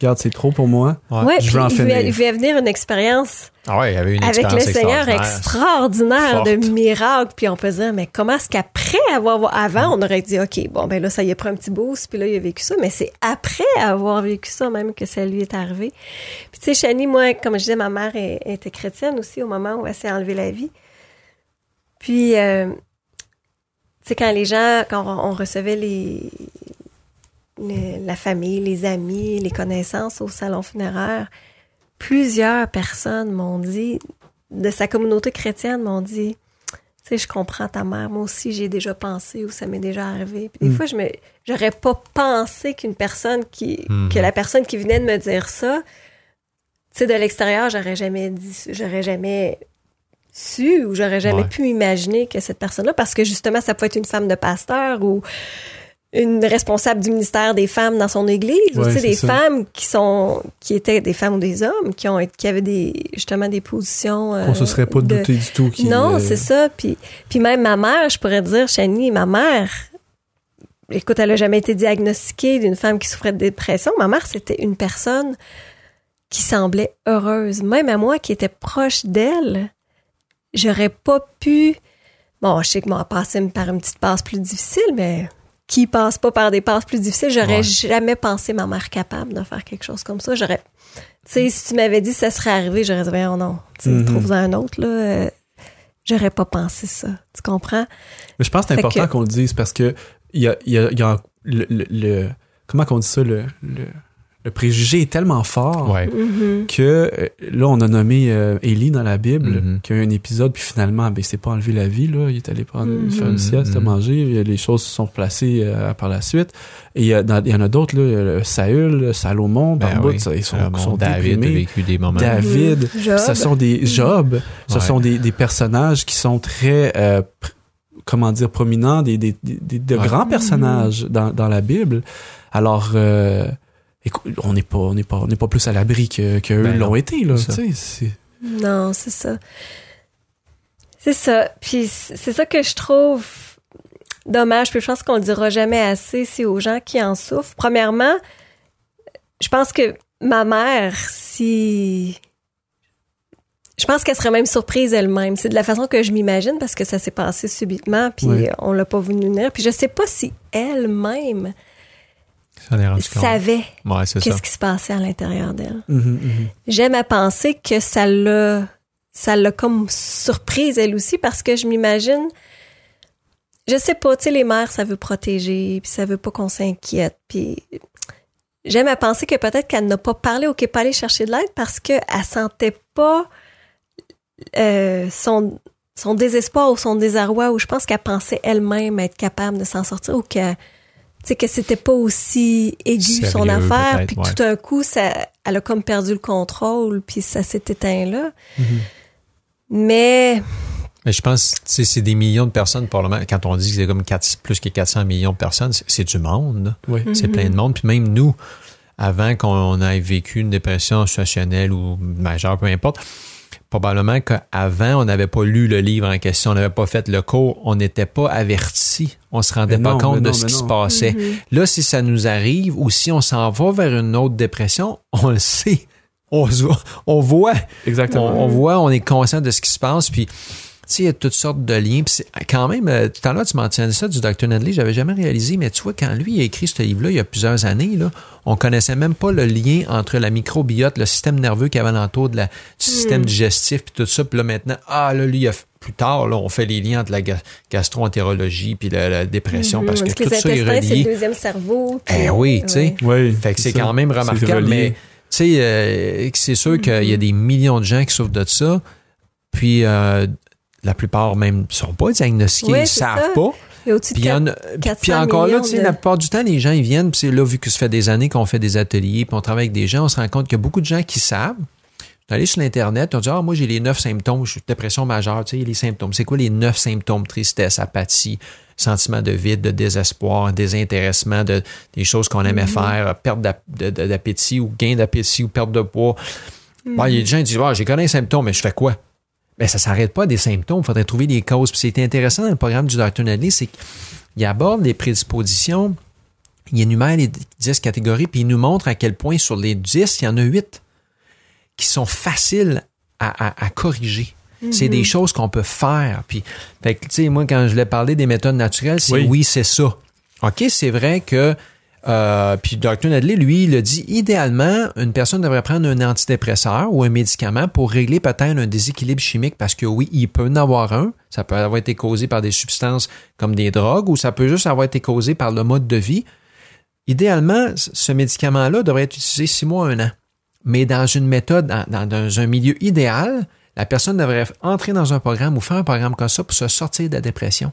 regarde, c'est trop pour moi. Ouais. Ouais, je veux en il voulait, finir. il voulait venir une expérience Ah ouais, il y avait une avec le Seigneur extraordinaire Forte. de miracles. Puis on peut se dire, mais comment est-ce qu'après avoir... Avant, on aurait dit, OK, bon, ben là, ça y a pris un petit boost, puis là, il a vécu ça. Mais c'est après avoir vécu ça même que ça lui est arrivé. Puis tu sais, Chani, moi, comme je disais, ma mère est- était chrétienne aussi au moment où elle s'est enlevée la vie. Puis, euh, tu sais, quand les gens, quand on, on recevait les, la famille, les amis, les connaissances au salon funéraire, plusieurs personnes m'ont dit, de sa communauté chrétienne, m'ont dit, tu sais, je comprends ta mère, moi aussi j'ai déjà pensé ou ça m'est déjà arrivé. Puis des Mm. fois, je me, j'aurais pas pensé qu'une personne qui, Mhm. que la personne qui venait de me dire ça, tu sais, de l'extérieur, j'aurais jamais dit, j'aurais jamais su ou j'aurais jamais Ouais. pu imaginer que cette personne-là, parce que justement, ça peut être une femme de pasteur ou une responsable du ministère des femmes dans son église, Ouais, c'est des ça. femmes qui sont, qui étaient des femmes ou des hommes, qui ont, qui avaient des, justement des positions. euh, On se serait pas de- douté du tout non, euh, c'est ça. Puis, puis même ma mère, je pourrais dire, Chani, ma mère, écoute, elle a jamais été diagnostiquée d'une femme qui souffrait de dépression. Ma mère, c'était une personne qui semblait heureuse. Même à moi qui était proche d'elle, j'aurais pas pu. Bon, je sais que moi, passer par une petite passe plus difficile, mais qui passe pas par des passes plus difficiles, j'aurais Ouais. jamais pensé ma mère capable de faire quelque chose comme ça. J'aurais, tu sais, si tu m'avais dit que ça serait arrivé, j'aurais dit, voyons, non, tu Mhm. trouve-en un autre, là. euh, j'aurais pas pensé ça. Tu comprends? Mais je pense que c'est important qu'on le dise parce que il y a, il y a- il y a le, le- le- comment qu'on dit ça le, le, le préjugé est tellement fort Ouais. Mhm. que euh, là on a nommé euh, Élie dans la Bible Mhm. qui a eu un épisode puis finalement ben il s'est pas enlevé la vie là il est allé prendre Mhm. faire une sieste à Mhm. manger les choses se sont replacées euh, par la suite et il y, a- dans- il y en a d'autres là Saül Salomon Ben par bout, ils sont, sont David a vécu des moments. David. Job. ce sont des Job ce Ouais. sont des, des personnages qui sont très euh, comment dire prominents des, des, des- des- de Ouais. grands personnages dans, dans la Bible alors euh, écoute, on n'est pas on n'est pas on n'est pas plus à l'abri que, que eux Ben l'ont été là c'est ça. tu sais c'est Non, c'est ça. C'est ça. Puis c'est ça que je trouve dommage. Puis je pense qu'on le dira jamais assez, c'est aux gens qui en souffrent. Premièrement, je pense que ma mère, si... Je pense qu'elle serait même surprise elle-même. C'est de la façon que je m'imagine parce que ça s'est passé subitement, puis Ouais. on l'a pas vu venir. Puis je sais pas si elle-même Ça en est rendu compte. Savait Ouais, qu'est-ce qui se passait à l'intérieur d'elle. Mhm, mhm. j'aime à penser que ça l'a ça l'a comme surprise elle aussi parce que je m'imagine je sais pas tu sais les mères ça veut protéger puis ça veut pas qu'on s'inquiète puis j'aime à penser que peut-être qu'elle n'a pas parlé ou qu'elle n'est pas allée chercher de l'aide parce qu'elle sentait pas euh, son son désespoir ou son désarroi ou je pense qu'elle pensait elle-même être capable de s'en sortir ou que tu sais que c'était pas aussi aigu son affaire puis ouais. tout d'un coup ça elle a comme perdu le contrôle puis ça s'est éteint là Mhm. mais Mais je pense que c'est des millions de personnes, probablement. Quand on dit que c'est comme quatre- plus que 400 millions de personnes, c'est- du monde. C'est plein de monde. Puis même nous, avant qu'on ait vécu une dépression situationnelle ou majeure, peu importe, probablement qu'avant, on n'avait pas lu le livre en question, on n'avait pas fait le cours, on n'était pas averti, on se rendait Mais pas non, compte de non, ce qui non. se passait. Mhm. Là, si ça nous arrive ou si on s'en va vers une autre dépression, on le sait. On, se voit- on voit on, exactement on voit, on est conscient de ce qui se passe, puis il y a toutes sortes de liens. Puis c'est- quand même, euh, tout à l'heure, tu mentionnais ça du Dr. Nedley, j'avais jamais réalisé, mais tu vois, quand lui il a écrit ce livre-là il y a plusieurs années, là, on connaissait même pas le lien entre la microbiote, le système nerveux qu'il y avait la, du système digestif, puis tout ça. Puis là, maintenant, ah là, lui, il a f- plus tard, là, on fait les liens entre la ga- gastro-entérologie puis la, la dépression, parce que Mhm. tout ça est intestins c'est le relié. deuxième cerveau puis- Eh oui, tu sais. Fait que c'est quand même remarquable, relié. mais tu sais, euh, c'est sûr qu'il y a des millions de gens qui souffrent de ça, puis euh, la plupart même ne sont pas diagnostiqués, Oui, ils savent ça. pas. Puis, il y en a- 400 puis encore là, tu sais, de- la plupart du temps, les gens, ils viennent, puis c'est là, vu que ça fait des années qu'on fait des ateliers, puis on travaille avec des gens, on se rend compte qu'il y a beaucoup de gens qui savent. Sont allés sur l'Internet, on dit, ah, moi, j'ai les neuf symptômes, je suis dépression majeure, tu sais, les symptômes. C'est quoi les neuf symptômes? Tristesse, apathie, sentiment de vide, de désespoir, désintéressement, de, des choses qu'on aimait faire, perte d'appétit ou gain d'appétit ou perte de poids. Bon, il y a des gens qui disent, ah, j'ai connu un symptôme, mais je fais quoi? Ben, ça s'arrête pas des symptômes. Il faudrait trouver les causes. Puis c'est intéressant dans le programme du Dr. Nedley, c'est qu'il aborde les prédispositions, il énumère les 10 catégories, puis il nous montre à quel point sur les 10, il y en a 8 qui sont faciles à, à- à corriger. C'est des choses qu'on peut faire. Puis, fait que, tu sais, moi, quand je l'ai parlé des méthodes naturelles, c'est Oui. oui, c'est ça. OK, c'est vrai que euh, puis Dr. Nedley, lui, il a dit idéalement, une personne devrait prendre un antidépresseur ou un médicament pour régler peut-être un déséquilibre chimique parce que oui, il peut en avoir un. Ça peut avoir été causé par des substances comme des drogues ou ça peut juste avoir été causé par le mode de vie. Idéalement, ce médicament-là devrait être utilisé six mois, un an. Mais dans une méthode, dans, dans- dans un milieu idéal, la personne devrait entrer dans un programme ou faire un programme comme ça pour se sortir de la dépression.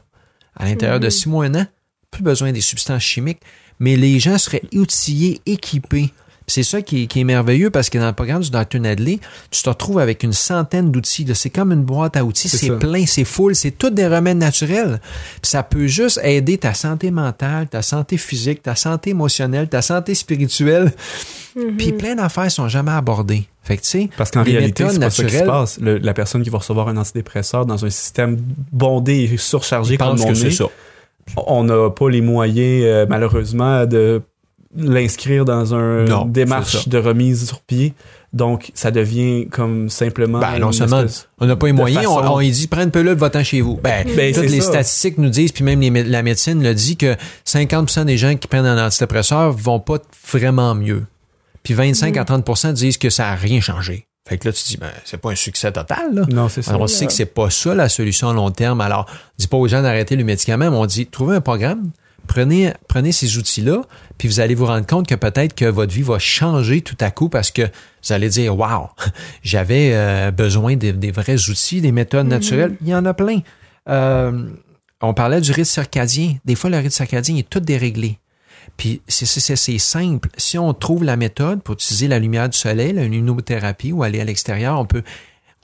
À l'intérieur de six mois, un an, plus besoin des substances chimiques, mais les gens seraient outillés, équipés. C'est ça qui est, qui est merveilleux parce que dans le programme du Dr. Nedley, tu te retrouves avec une centaine d'outils. C'est comme une boîte à outils. C'est plein, c'est full, c'est tout des remèdes naturels. Puis ça peut juste aider ta santé mentale, ta santé physique, ta santé émotionnelle, ta santé spirituelle. Puis plein d'affaires sont jamais abordées. Fait que tu sais, Parce qu'en réalité, c'est pas ça qui se passe. Le- la personne qui va recevoir un antidépresseur dans un système bondé et surchargé comme on est, ça. On n'a pas les moyens, euh, malheureusement, de l'inscrire dans un Non, c'est démarche de remise sur pied. Donc, ça devient comme simplement. Ben, non une seulement on n'a pas les moyens, on, façon- on y dit prends une pilule, va-t'en chez vous. Ben, Ben, toutes les ça. statistiques nous disent, puis même les la médecine le dit que 50% des gens qui prennent un antidépresseur vont pas vraiment mieux. Puis 25 à 30% disent que ça n'a rien changé. Fait que là, tu te dis, ben, c'est pas un succès total, là. Non, c'est ça. Alors, on sait que c'est pas ça la solution à long terme. Alors, on dit pas aux gens d'arrêter le médicament, mais on dit, trouvez un programme, prenez, prenez ces outils-là, puis vous allez vous rendre compte que peut-être que votre vie va changer tout à coup parce que vous allez dire, wow, [LAUGHS] j'avais euh, besoin des, des vrais outils, des méthodes naturelles. Il y en a plein. Euh, on parlait du rythme circadien. Des fois, le rythme circadien est tout déréglé. Puis c'est- c'est c'est- c'est simple. Si on trouve la méthode pour utiliser la lumière du soleil, la luminothérapie ou aller à l'extérieur, on peut,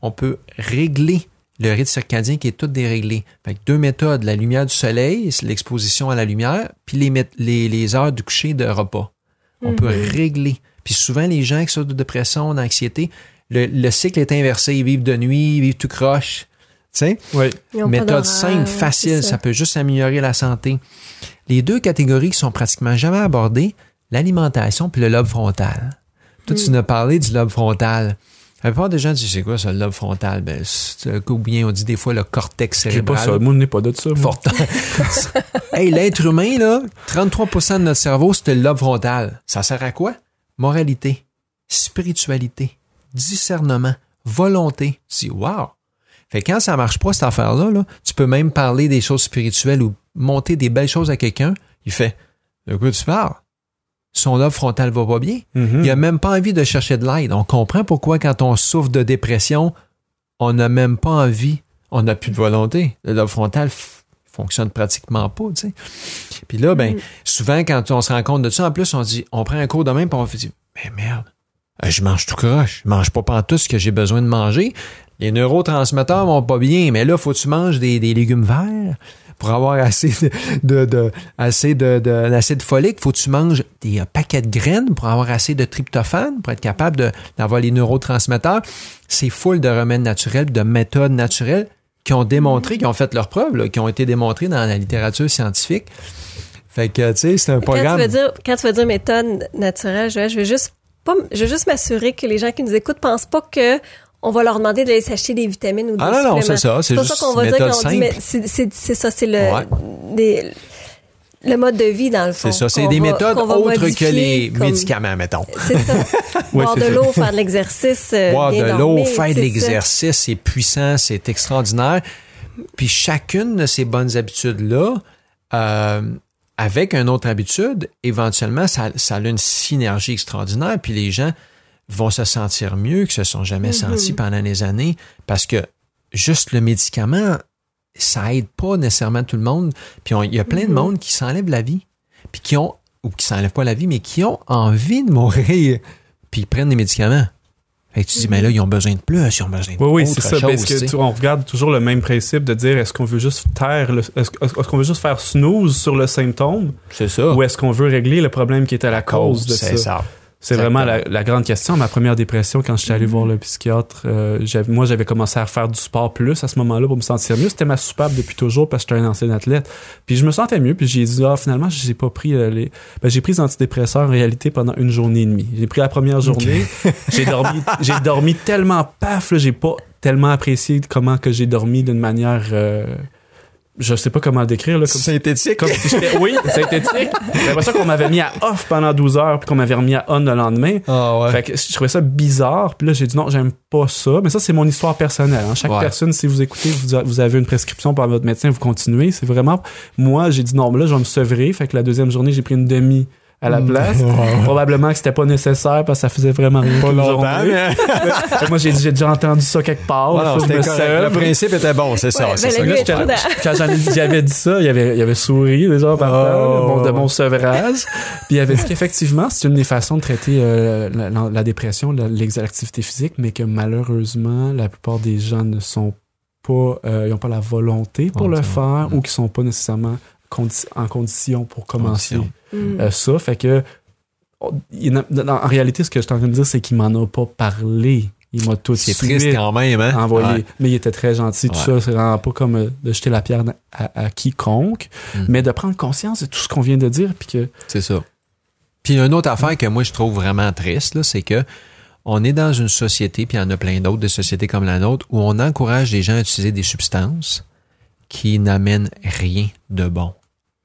on peut régler le rythme circadien qui est tout déréglé. Fait que deux méthodes, la lumière du soleil, c'est l'exposition à la lumière, puis les, les, les heures du coucher de repas. On peut régler. Puis souvent, les gens qui sont de dépression, d'anxiété, le, le cycle est inversé. Ils vivent de nuit, ils vivent tout croche. Tu sais? Oui. Méthode simple, facile, ça. peut juste améliorer la santé. Les deux catégories qui sont pratiquement jamais abordées, l'alimentation puis le lobe frontal. Toi, tu nous as parlé du lobe frontal. La plupart des gens disent, c'est quoi ça, le lobe frontal? Ben, c'est- ou bien on dit des fois le cortex J'ai cérébral. pas ça. Moi, n'ai pas de ça. [LAUGHS] hey, l'être humain, là, 33% de notre cerveau, c'est le lobe frontal. Ça sert à quoi? Moralité, spiritualité, discernement, volonté. Tu dis, wow! Fait que quand ça marche pas, cette affaire-là, là, tu peux même parler des choses spirituelles ou monter des belles choses à quelqu'un. Il fait, de quoi tu parles? Son lobe frontal va pas bien. Mhm. Il a même pas envie de chercher de l'aide. On comprend pourquoi quand on souffre de dépression, on n'a même pas envie, on n'a plus de volonté. Le lobe frontal fonctionne pratiquement pas, tu sais. Puis là, ben, souvent, quand on se rend compte de ça, en plus, on dit, on prend un cours de même, puis on fait dire, mais merde, je mange tout croche, je mange pas pantoute ce que j'ai besoin de manger. Les neurotransmetteurs vont pas bien, mais là, faut que tu manges des, des légumes verts pour avoir assez de, de, de- assez de, de- d'acide folique. Faut que tu manges des euh, paquets de graines pour avoir assez de tryptophane, pour être capable d'avoir les neurotransmetteurs. C'est full de remèdes naturels, de méthodes naturelles qui ont démontré, qui ont fait leurs preuves, là, qui ont été démontrées dans la littérature scientifique. Fait que, tu sais, c'est un Quand programme. tu veux dire, quand tu veux dire méthode naturelle, je, je vais juste pas, je vais juste m'assurer que les gens qui nous écoutent pensent pas que on va leur demander d'aller s'acheter des vitamines ou des Ah non, non, c'est ça, c'est ça qu'on va dire méthode quand on dit, mais c'est, ça, c'est le, Ouais. des- le mode de vie dans le fond. C'est ça, c'est qu'on des va- méthodes qu'on autres que les comme- médicaments, mettons. C'est ça. [LAUGHS] Boire de l'eau, faire de l'exercice. euh, Boire de l'eau, faire de l'exercice, c'est puissant, c'est extraordinaire. Puis chacune de ces bonnes habitudes-là, euh, avec une autre habitude, éventuellement, ça, ça a une synergie extraordinaire. Puis les gens vont se sentir mieux que se sont jamais sentis pendant des années parce que juste le médicament, ça aide pas nécessairement tout le monde. Puis il y a plein de monde qui s'enlève la vie, puis qui ont, ou qui s'enlèvent pas la vie, mais qui ont envie de mourir, puis ils prennent des médicaments. Fait que tu dis, mais là, ils ont besoin de plus, ils ont besoin de Oui, oui, c'est ça. chose, Parce que tu on regarde toujours le même principe de dire est-ce qu'on veut juste taire, le- est-ce est-ce qu'on veut juste faire snooze sur le symptôme? C'est ça. ou est-ce qu'on veut régler le problème qui est à la cause de c'est ça? C'est vraiment la, la grande question. Ma première dépression, quand j'étais allé voir le psychiatre, euh, moi, j'avais commencé à faire du sport plus à ce moment-là pour me sentir mieux. C'était ma soupape depuis toujours parce que j'étais un ancien athlète. Puis je me sentais mieux. Puis j'ai dit, ah, finalement, j'ai pas pris euh, les. Ben, j'ai pris des antidépresseurs en réalité pendant une journée et demie. J'ai pris la première journée. [LAUGHS] j'ai dormi, j'ai dormi tellement paf, là, j'ai pas tellement apprécié comment que j'ai dormi d'une manière. euh, je sais pas comment le décrire, là. Comme Synthétique. comme si oui, synthétique. J'ai l'impression qu'on m'avait mis à off pendant 12 heures puis qu'on m'avait remis à on le lendemain. Ah ouais. Fait que je trouvais ça bizarre. Puis là, j'ai dit non, j'aime pas ça. Mais ça, c'est mon histoire personnelle. hein. Chaque Ouais. personne, si vous écoutez, vous, a- vous avez une prescription par votre médecin, vous continuez. C'est vraiment. Moi, j'ai dit non, mais là, je vais me sevrer. Fait que la deuxième journée, j'ai pris une demi à la place. [LAUGHS] Probablement que c'était pas nécessaire parce que ça faisait vraiment rien. Pas longtemps, mais. [LAUGHS] Moi, j'ai déjà entendu ça quelque part. Je me. Le principe était bon, c'est ça. Ouais, c'est ben, ça. le Là, quand j'avais dit ça, il avait, il avait souri déjà partant Oh. de mon sevrage. Puis il avait dit qu'effectivement, c'est une des façons de traiter euh, la, la- la dépression, la- l'activité physique, mais que malheureusement, la plupart des gens ne sont pas, euh, ils n'ont pas la volonté pour le Volontairement. faire ou qui sont pas nécessairement condi- en condition pour commencer Condition. Mm. euh, ça. Fait que, en réalité, ce que je suis en train de dire, c'est qu'il m'en a pas parlé. Il m'a tout C'est suite triste quand même, hein? envoyé. Ouais. Mais il était très gentil, tout Ouais. ça. C'est vraiment pas comme euh, de jeter la pierre à, à quiconque, Mm. mais de prendre conscience de tout ce qu'on vient de dire, puis que C'est ça. Puis une autre affaire que moi je trouve vraiment triste, là, c'est que on est dans une société, puis il y en a plein d'autres, des sociétés comme la nôtre, où on encourage les gens à utiliser des substances qui n'amènent rien de bon.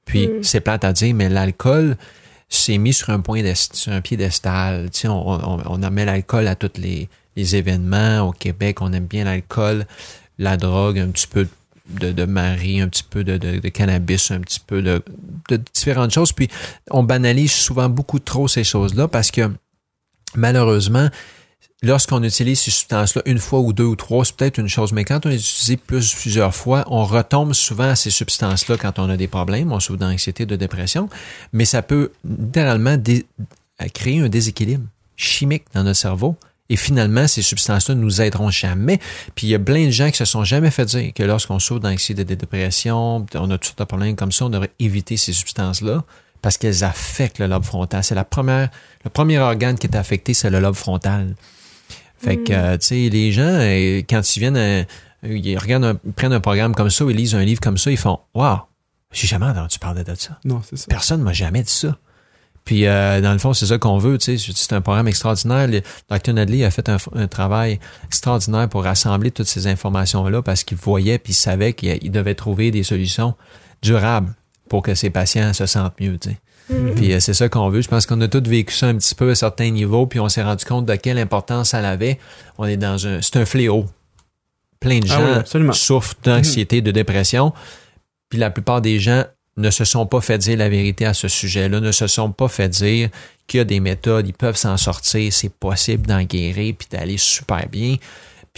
Puis Mm. c'est plate à dire, mais l'alcool s'est mis sur un point sur un piédestal. Tu sais, on, on, on met l'alcool à tous les, les événements. Au Québec, on aime bien l'alcool, la drogue, un petit peu de, de mari, un petit peu de, de, de cannabis, un petit peu de, de différentes choses. Puis on banalise souvent beaucoup trop ces choses-là parce que malheureusement, lorsqu'on utilise ces substances-là une fois ou deux ou trois, c'est peut-être une chose, mais quand on les utilise plus plusieurs fois, on retombe souvent à ces substances-là quand on a des problèmes, on souffre d'anxiété, de dépression, mais ça peut littéralement dé- créer un déséquilibre chimique dans notre cerveau. Et finalement, ces substances-là nous aideront jamais. Puis il y a plein de gens qui se sont jamais fait dire que lorsqu'on souffre d'anxiété, de dépression, on a toutes sortes de problèmes comme ça, on devrait éviter ces substances-là parce qu'elles affectent le lobe frontal. C'est la première, le premier organe qui est affecté, c'est le lobe frontal. Fait que, euh, tu sais, les gens, euh, quand ils viennent, euh, ils regardent, un- prennent un programme comme ça ou ils lisent un livre comme ça, ils font Waouh, j'ai jamais entendu parler de ça. non, c'est ça. Personne m'a jamais dit ça. Puis, euh, dans le fond, c'est ça qu'on veut, tu sais. C'est un programme extraordinaire. Le Dr. Nadley a fait un, un travail extraordinaire pour rassembler toutes ces informations-là parce qu'il voyait puis il savait qu'il il devait trouver des solutions durables pour que ses patients se sentent mieux, tu sais. Puis euh, c'est ça qu'on veut. Je pense qu'on a tous vécu ça un petit peu à certains niveaux, puis on s'est rendu compte de quelle importance ça avait. On est dans un... C'est un fléau. Plein de Ah gens oui, souffrent d'anxiété, de dépression. Puis la plupart des gens ne se sont pas fait dire la vérité à ce sujet-là, ne se sont pas fait dire qu'il y a des méthodes, ils peuvent s'en sortir, c'est possible d'en guérir, puis d'aller super bien,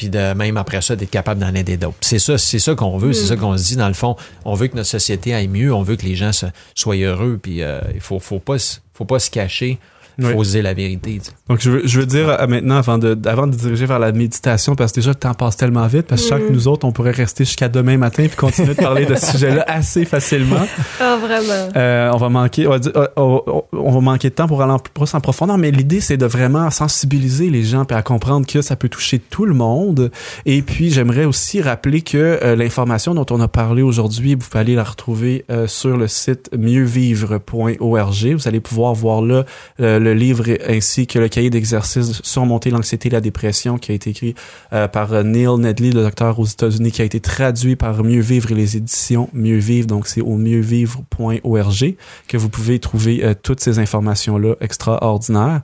puis de même après ça d'être capable d'en aider d'autres. C'est ça, c'est ça qu'on veut, c'est ça qu'on se dit dans le fond. On veut que notre société aille mieux, on veut que les gens se- soient heureux, puis euh, il faut, faut pas, faut pas se cacher, il faut Oui. se dire la vérité. tu sais. Donc, je veux, je veux dire euh, maintenant, avant de, avant de diriger vers la méditation, parce que déjà, le temps passe tellement vite, parce que je sens que nous autres, on pourrait rester jusqu'à demain matin puis continuer de parler de ce [LAUGHS] sujet-là assez facilement. Ah, vraiment. Euh, on va manquer, on va, dire- euh, on- on va manquer de temps pour aller en plus en profondeur, mais l'idée c'est de vraiment sensibiliser les gens puis à comprendre que ça peut toucher tout le monde. Et puis j'aimerais aussi rappeler que euh, l'information dont on a parlé aujourd'hui, vous pouvez aller la retrouver euh, sur le site mieuxvivre.org. Vous allez pouvoir voir là euh, le livre ainsi que le cahier d'exercice surmonter l'anxiété et la dépression qui a été écrit euh, par euh, Neil Nedley, le docteur aux États-Unis, qui a été traduit par Mieux Vivre et les éditions Mieux Vivre. Donc, c'est au mieuxvivre.org que vous pouvez trouver euh, toutes ces informations-là extraordinaires.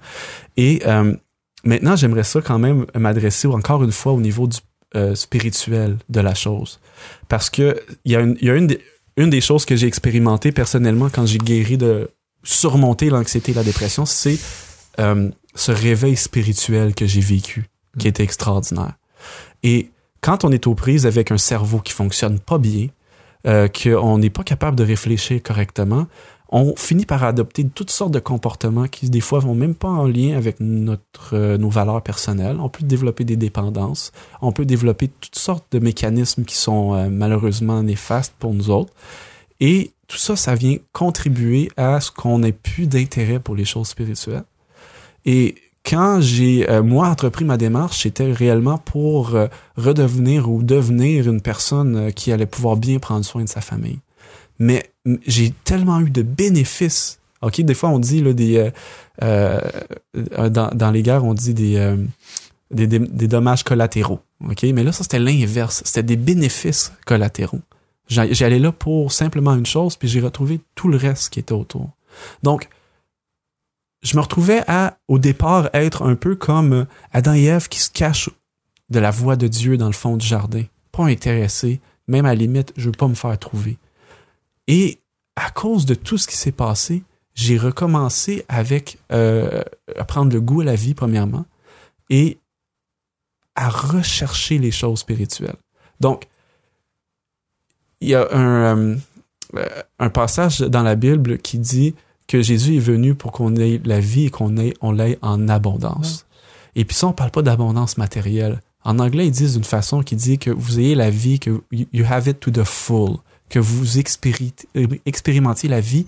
Et maintenant, j'aimerais ça quand même m'adresser encore une fois au niveau spirituel de la chose. Parce que il y a une, il y a une, des, une des choses que j'ai expérimenté personnellement quand j'ai guéri de surmonter l'anxiété et la dépression, c'est euh, ce réveil spirituel que j'ai vécu, qui était extraordinaire. Et quand on est aux prises avec un cerveau qui fonctionne pas bien, euh, qu'on n'est pas capable de réfléchir correctement, on finit par adopter toutes sortes de comportements qui, des fois, vont même pas en lien avec notre, euh, nos valeurs personnelles. On peut développer des dépendances. On peut développer toutes sortes de mécanismes qui sont euh, malheureusement néfastes pour nous autres. Et tout ça, ça vient contribuer à ce qu'on ait plus d'intérêt pour les choses spirituelles. Et quand j'ai, euh, moi, entrepris ma démarche, c'était réellement pour redevenir ou devenir une personne qui allait pouvoir bien prendre soin de sa famille mais j'ai tellement eu de bénéfices. OK, des fois on dit là des euh, euh, dans, dans, les guerres on dit des, euh, des, des, dommages collatéraux. OK, mais là ça c'était l'inverse, c'était des bénéfices collatéraux. J'allais là pour simplement une chose puis j'ai retrouvé tout le reste qui était autour. Donc je me retrouvais à au départ être un peu comme Adam et Ève qui se cachent de la voix de Dieu dans le fond du jardin, pas intéressé, même à la limite, je veux pas me faire trouver. Et à cause de tout ce qui s'est passé, j'ai recommencé avec euh, à prendre le goût à la vie premièrement et à rechercher les choses spirituelles. Donc, il y a un, euh, un passage dans la Bible qui dit que Jésus est venu pour qu'on ait la vie et qu'on ait, on l'ait en abondance. Et puis ça, on parle pas d'abondance matérielle. En anglais, ils disent d'une façon qui dit que vous ayez la vie, que you have it to the full que vous expérimentiez la vie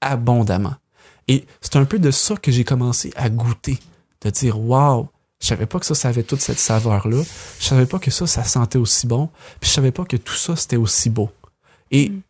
abondamment. Et c'est un peu de ça que j'ai commencé à goûter, de dire waouh, je savais pas que ça, ça avait toute cette saveur-là, je savais pas que ça, ça sentait aussi bon, puis je savais pas que tout ça, c'était aussi beau. Et mm.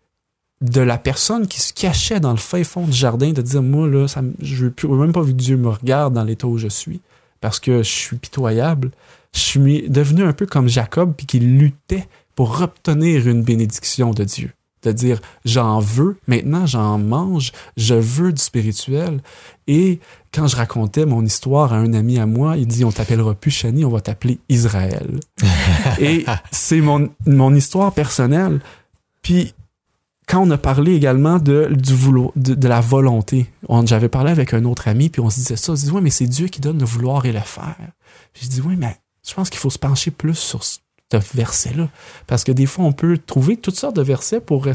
de la personne qui se cachait dans le fin fond du jardin, de dire moi, là, ça, je veux même pas vu que Dieu me regarde dans l'état où je suis, parce que je suis pitoyable, je suis devenu un peu comme Jacob, puis qui luttait pour obtenir une bénédiction de Dieu. De dire, j'en veux, maintenant j'en mange, je veux du spirituel. Et quand je racontais mon histoire à un ami à moi, il dit, on t'appellera plus Chani, on va t'appeler Israël. [LAUGHS] Et c'est mon, mon histoire personnelle. Puis, quand on a parlé également de, du vouloir, de, la volonté, j'avais parlé avec un autre ami, puis on se disait ça, on se dit, ouais, mais c'est Dieu qui donne le vouloir et le faire. J'ai dit, oui, mais je pense qu'il faut se pencher plus sur de verset-là. Parce que des fois, on peut trouver toutes sortes de versets pour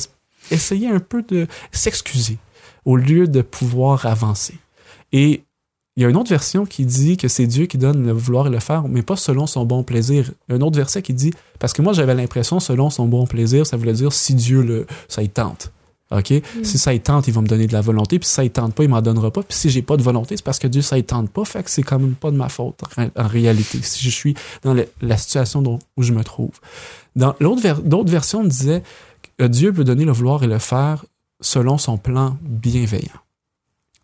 essayer un peu de s'excuser au lieu de pouvoir avancer. Et il y a une autre version qui dit que c'est Dieu qui donne le vouloir et le faire, mais pas selon son bon plaisir. Un autre verset qui dit, parce que moi j'avais l'impression selon son bon plaisir, ça voulait dire si Dieu le, ça y tente. OK? Mm. Si ça y tente, il va me donner de la volonté, puis si ça y tente pas, il m'en donnera pas. Puis si j'ai pas de volonté, c'est parce que Dieu ça y tente pas, fait que c'est quand même pas de ma faute en, réalité. Si je suis dans la situation où je me trouve. Dans l'autre d'autres versions disaient que Dieu peut donner le vouloir et le faire selon son plan bienveillant.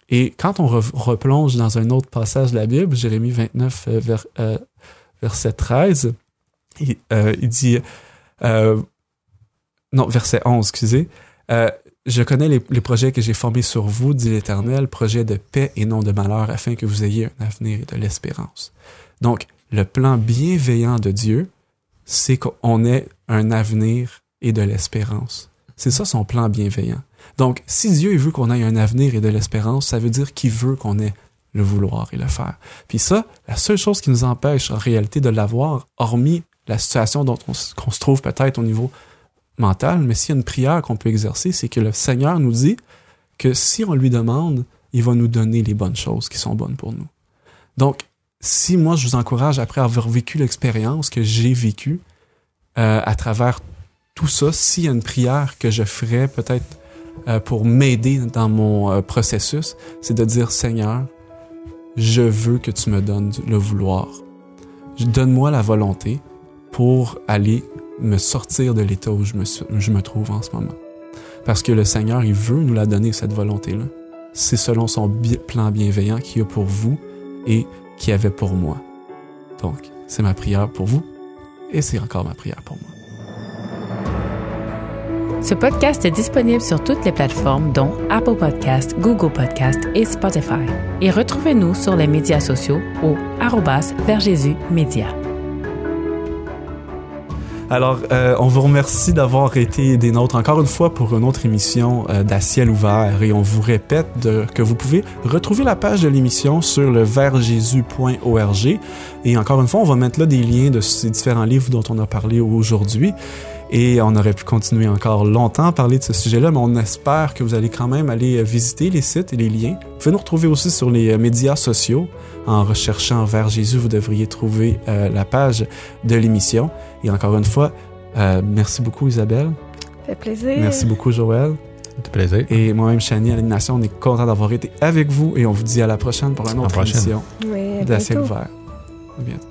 Et quand on replonge dans un autre passage de la Bible, Jérémie 29, euh, euh, verset 13, il, euh, il dit, non, verset 11, excusez, je connais les, projets que j'ai formés sur vous, dit l'Éternel, projets de paix et non de malheur, afin que vous ayez un avenir et de l'espérance. Donc, le plan bienveillant de Dieu, c'est qu'on ait un avenir et de l'espérance. C'est ça son plan bienveillant. Donc, si Dieu veut qu'on ait un avenir et de l'espérance, ça veut dire qu'il veut qu'on ait le vouloir et le faire. Puis ça, la seule chose qui nous empêche en réalité de l'avoir, hormis la situation dont on, se trouve peut-être au niveau mais s'il y a une prière qu'on peut exercer, c'est que le Seigneur nous dit que si on lui demande, il va nous donner les bonnes choses qui sont bonnes pour nous. Donc, si moi je vous encourage, après avoir vécu l'expérience que j'ai vécue euh, à travers tout ça, s'il y a une prière que je ferais peut-être euh, pour m'aider dans mon euh, processus, c'est de dire Seigneur, je veux que tu me donnes le vouloir. Donne-moi la volonté pour aller me sortir de l'état où je me, trouve en ce moment. Parce que le Seigneur, il veut nous la donner, cette volonté-là. C'est selon son plan bienveillant qu'il a pour vous et qu'il avait pour moi. Donc, c'est ma prière pour vous et c'est encore ma prière pour moi. Ce podcast est disponible sur toutes les plateformes dont Apple Podcast, Google Podcast et Spotify. Et retrouvez-nous sur les médias sociaux au arrobas Média. Alors, euh, on vous remercie d'avoir été des nôtres encore une fois pour une autre émission euh, d'À ouvert et on vous répète que vous pouvez retrouver la page de l'émission sur le vertjésus.org et encore une fois, on va mettre là des liens de ces différents livres dont on a parlé aujourd'hui. Et on aurait pu continuer encore longtemps à parler de ce sujet-là, mais on espère que vous allez quand même aller euh, visiter les sites et les liens. Vous pouvez nous retrouver aussi sur les euh, médias sociaux. En recherchant vers Jésus, vous devriez trouver euh, la page de l'émission. Et encore une fois, euh, merci beaucoup Isabelle. Ça fait plaisir. Merci beaucoup Joël. C'était plaisir. Et moi-même, Chani, à l'animation, on est content d'avoir été avec vous et on vous dit à la prochaine pour une la autre émission Oui, à d'Aciel bientôt. ouvert. À bientôt.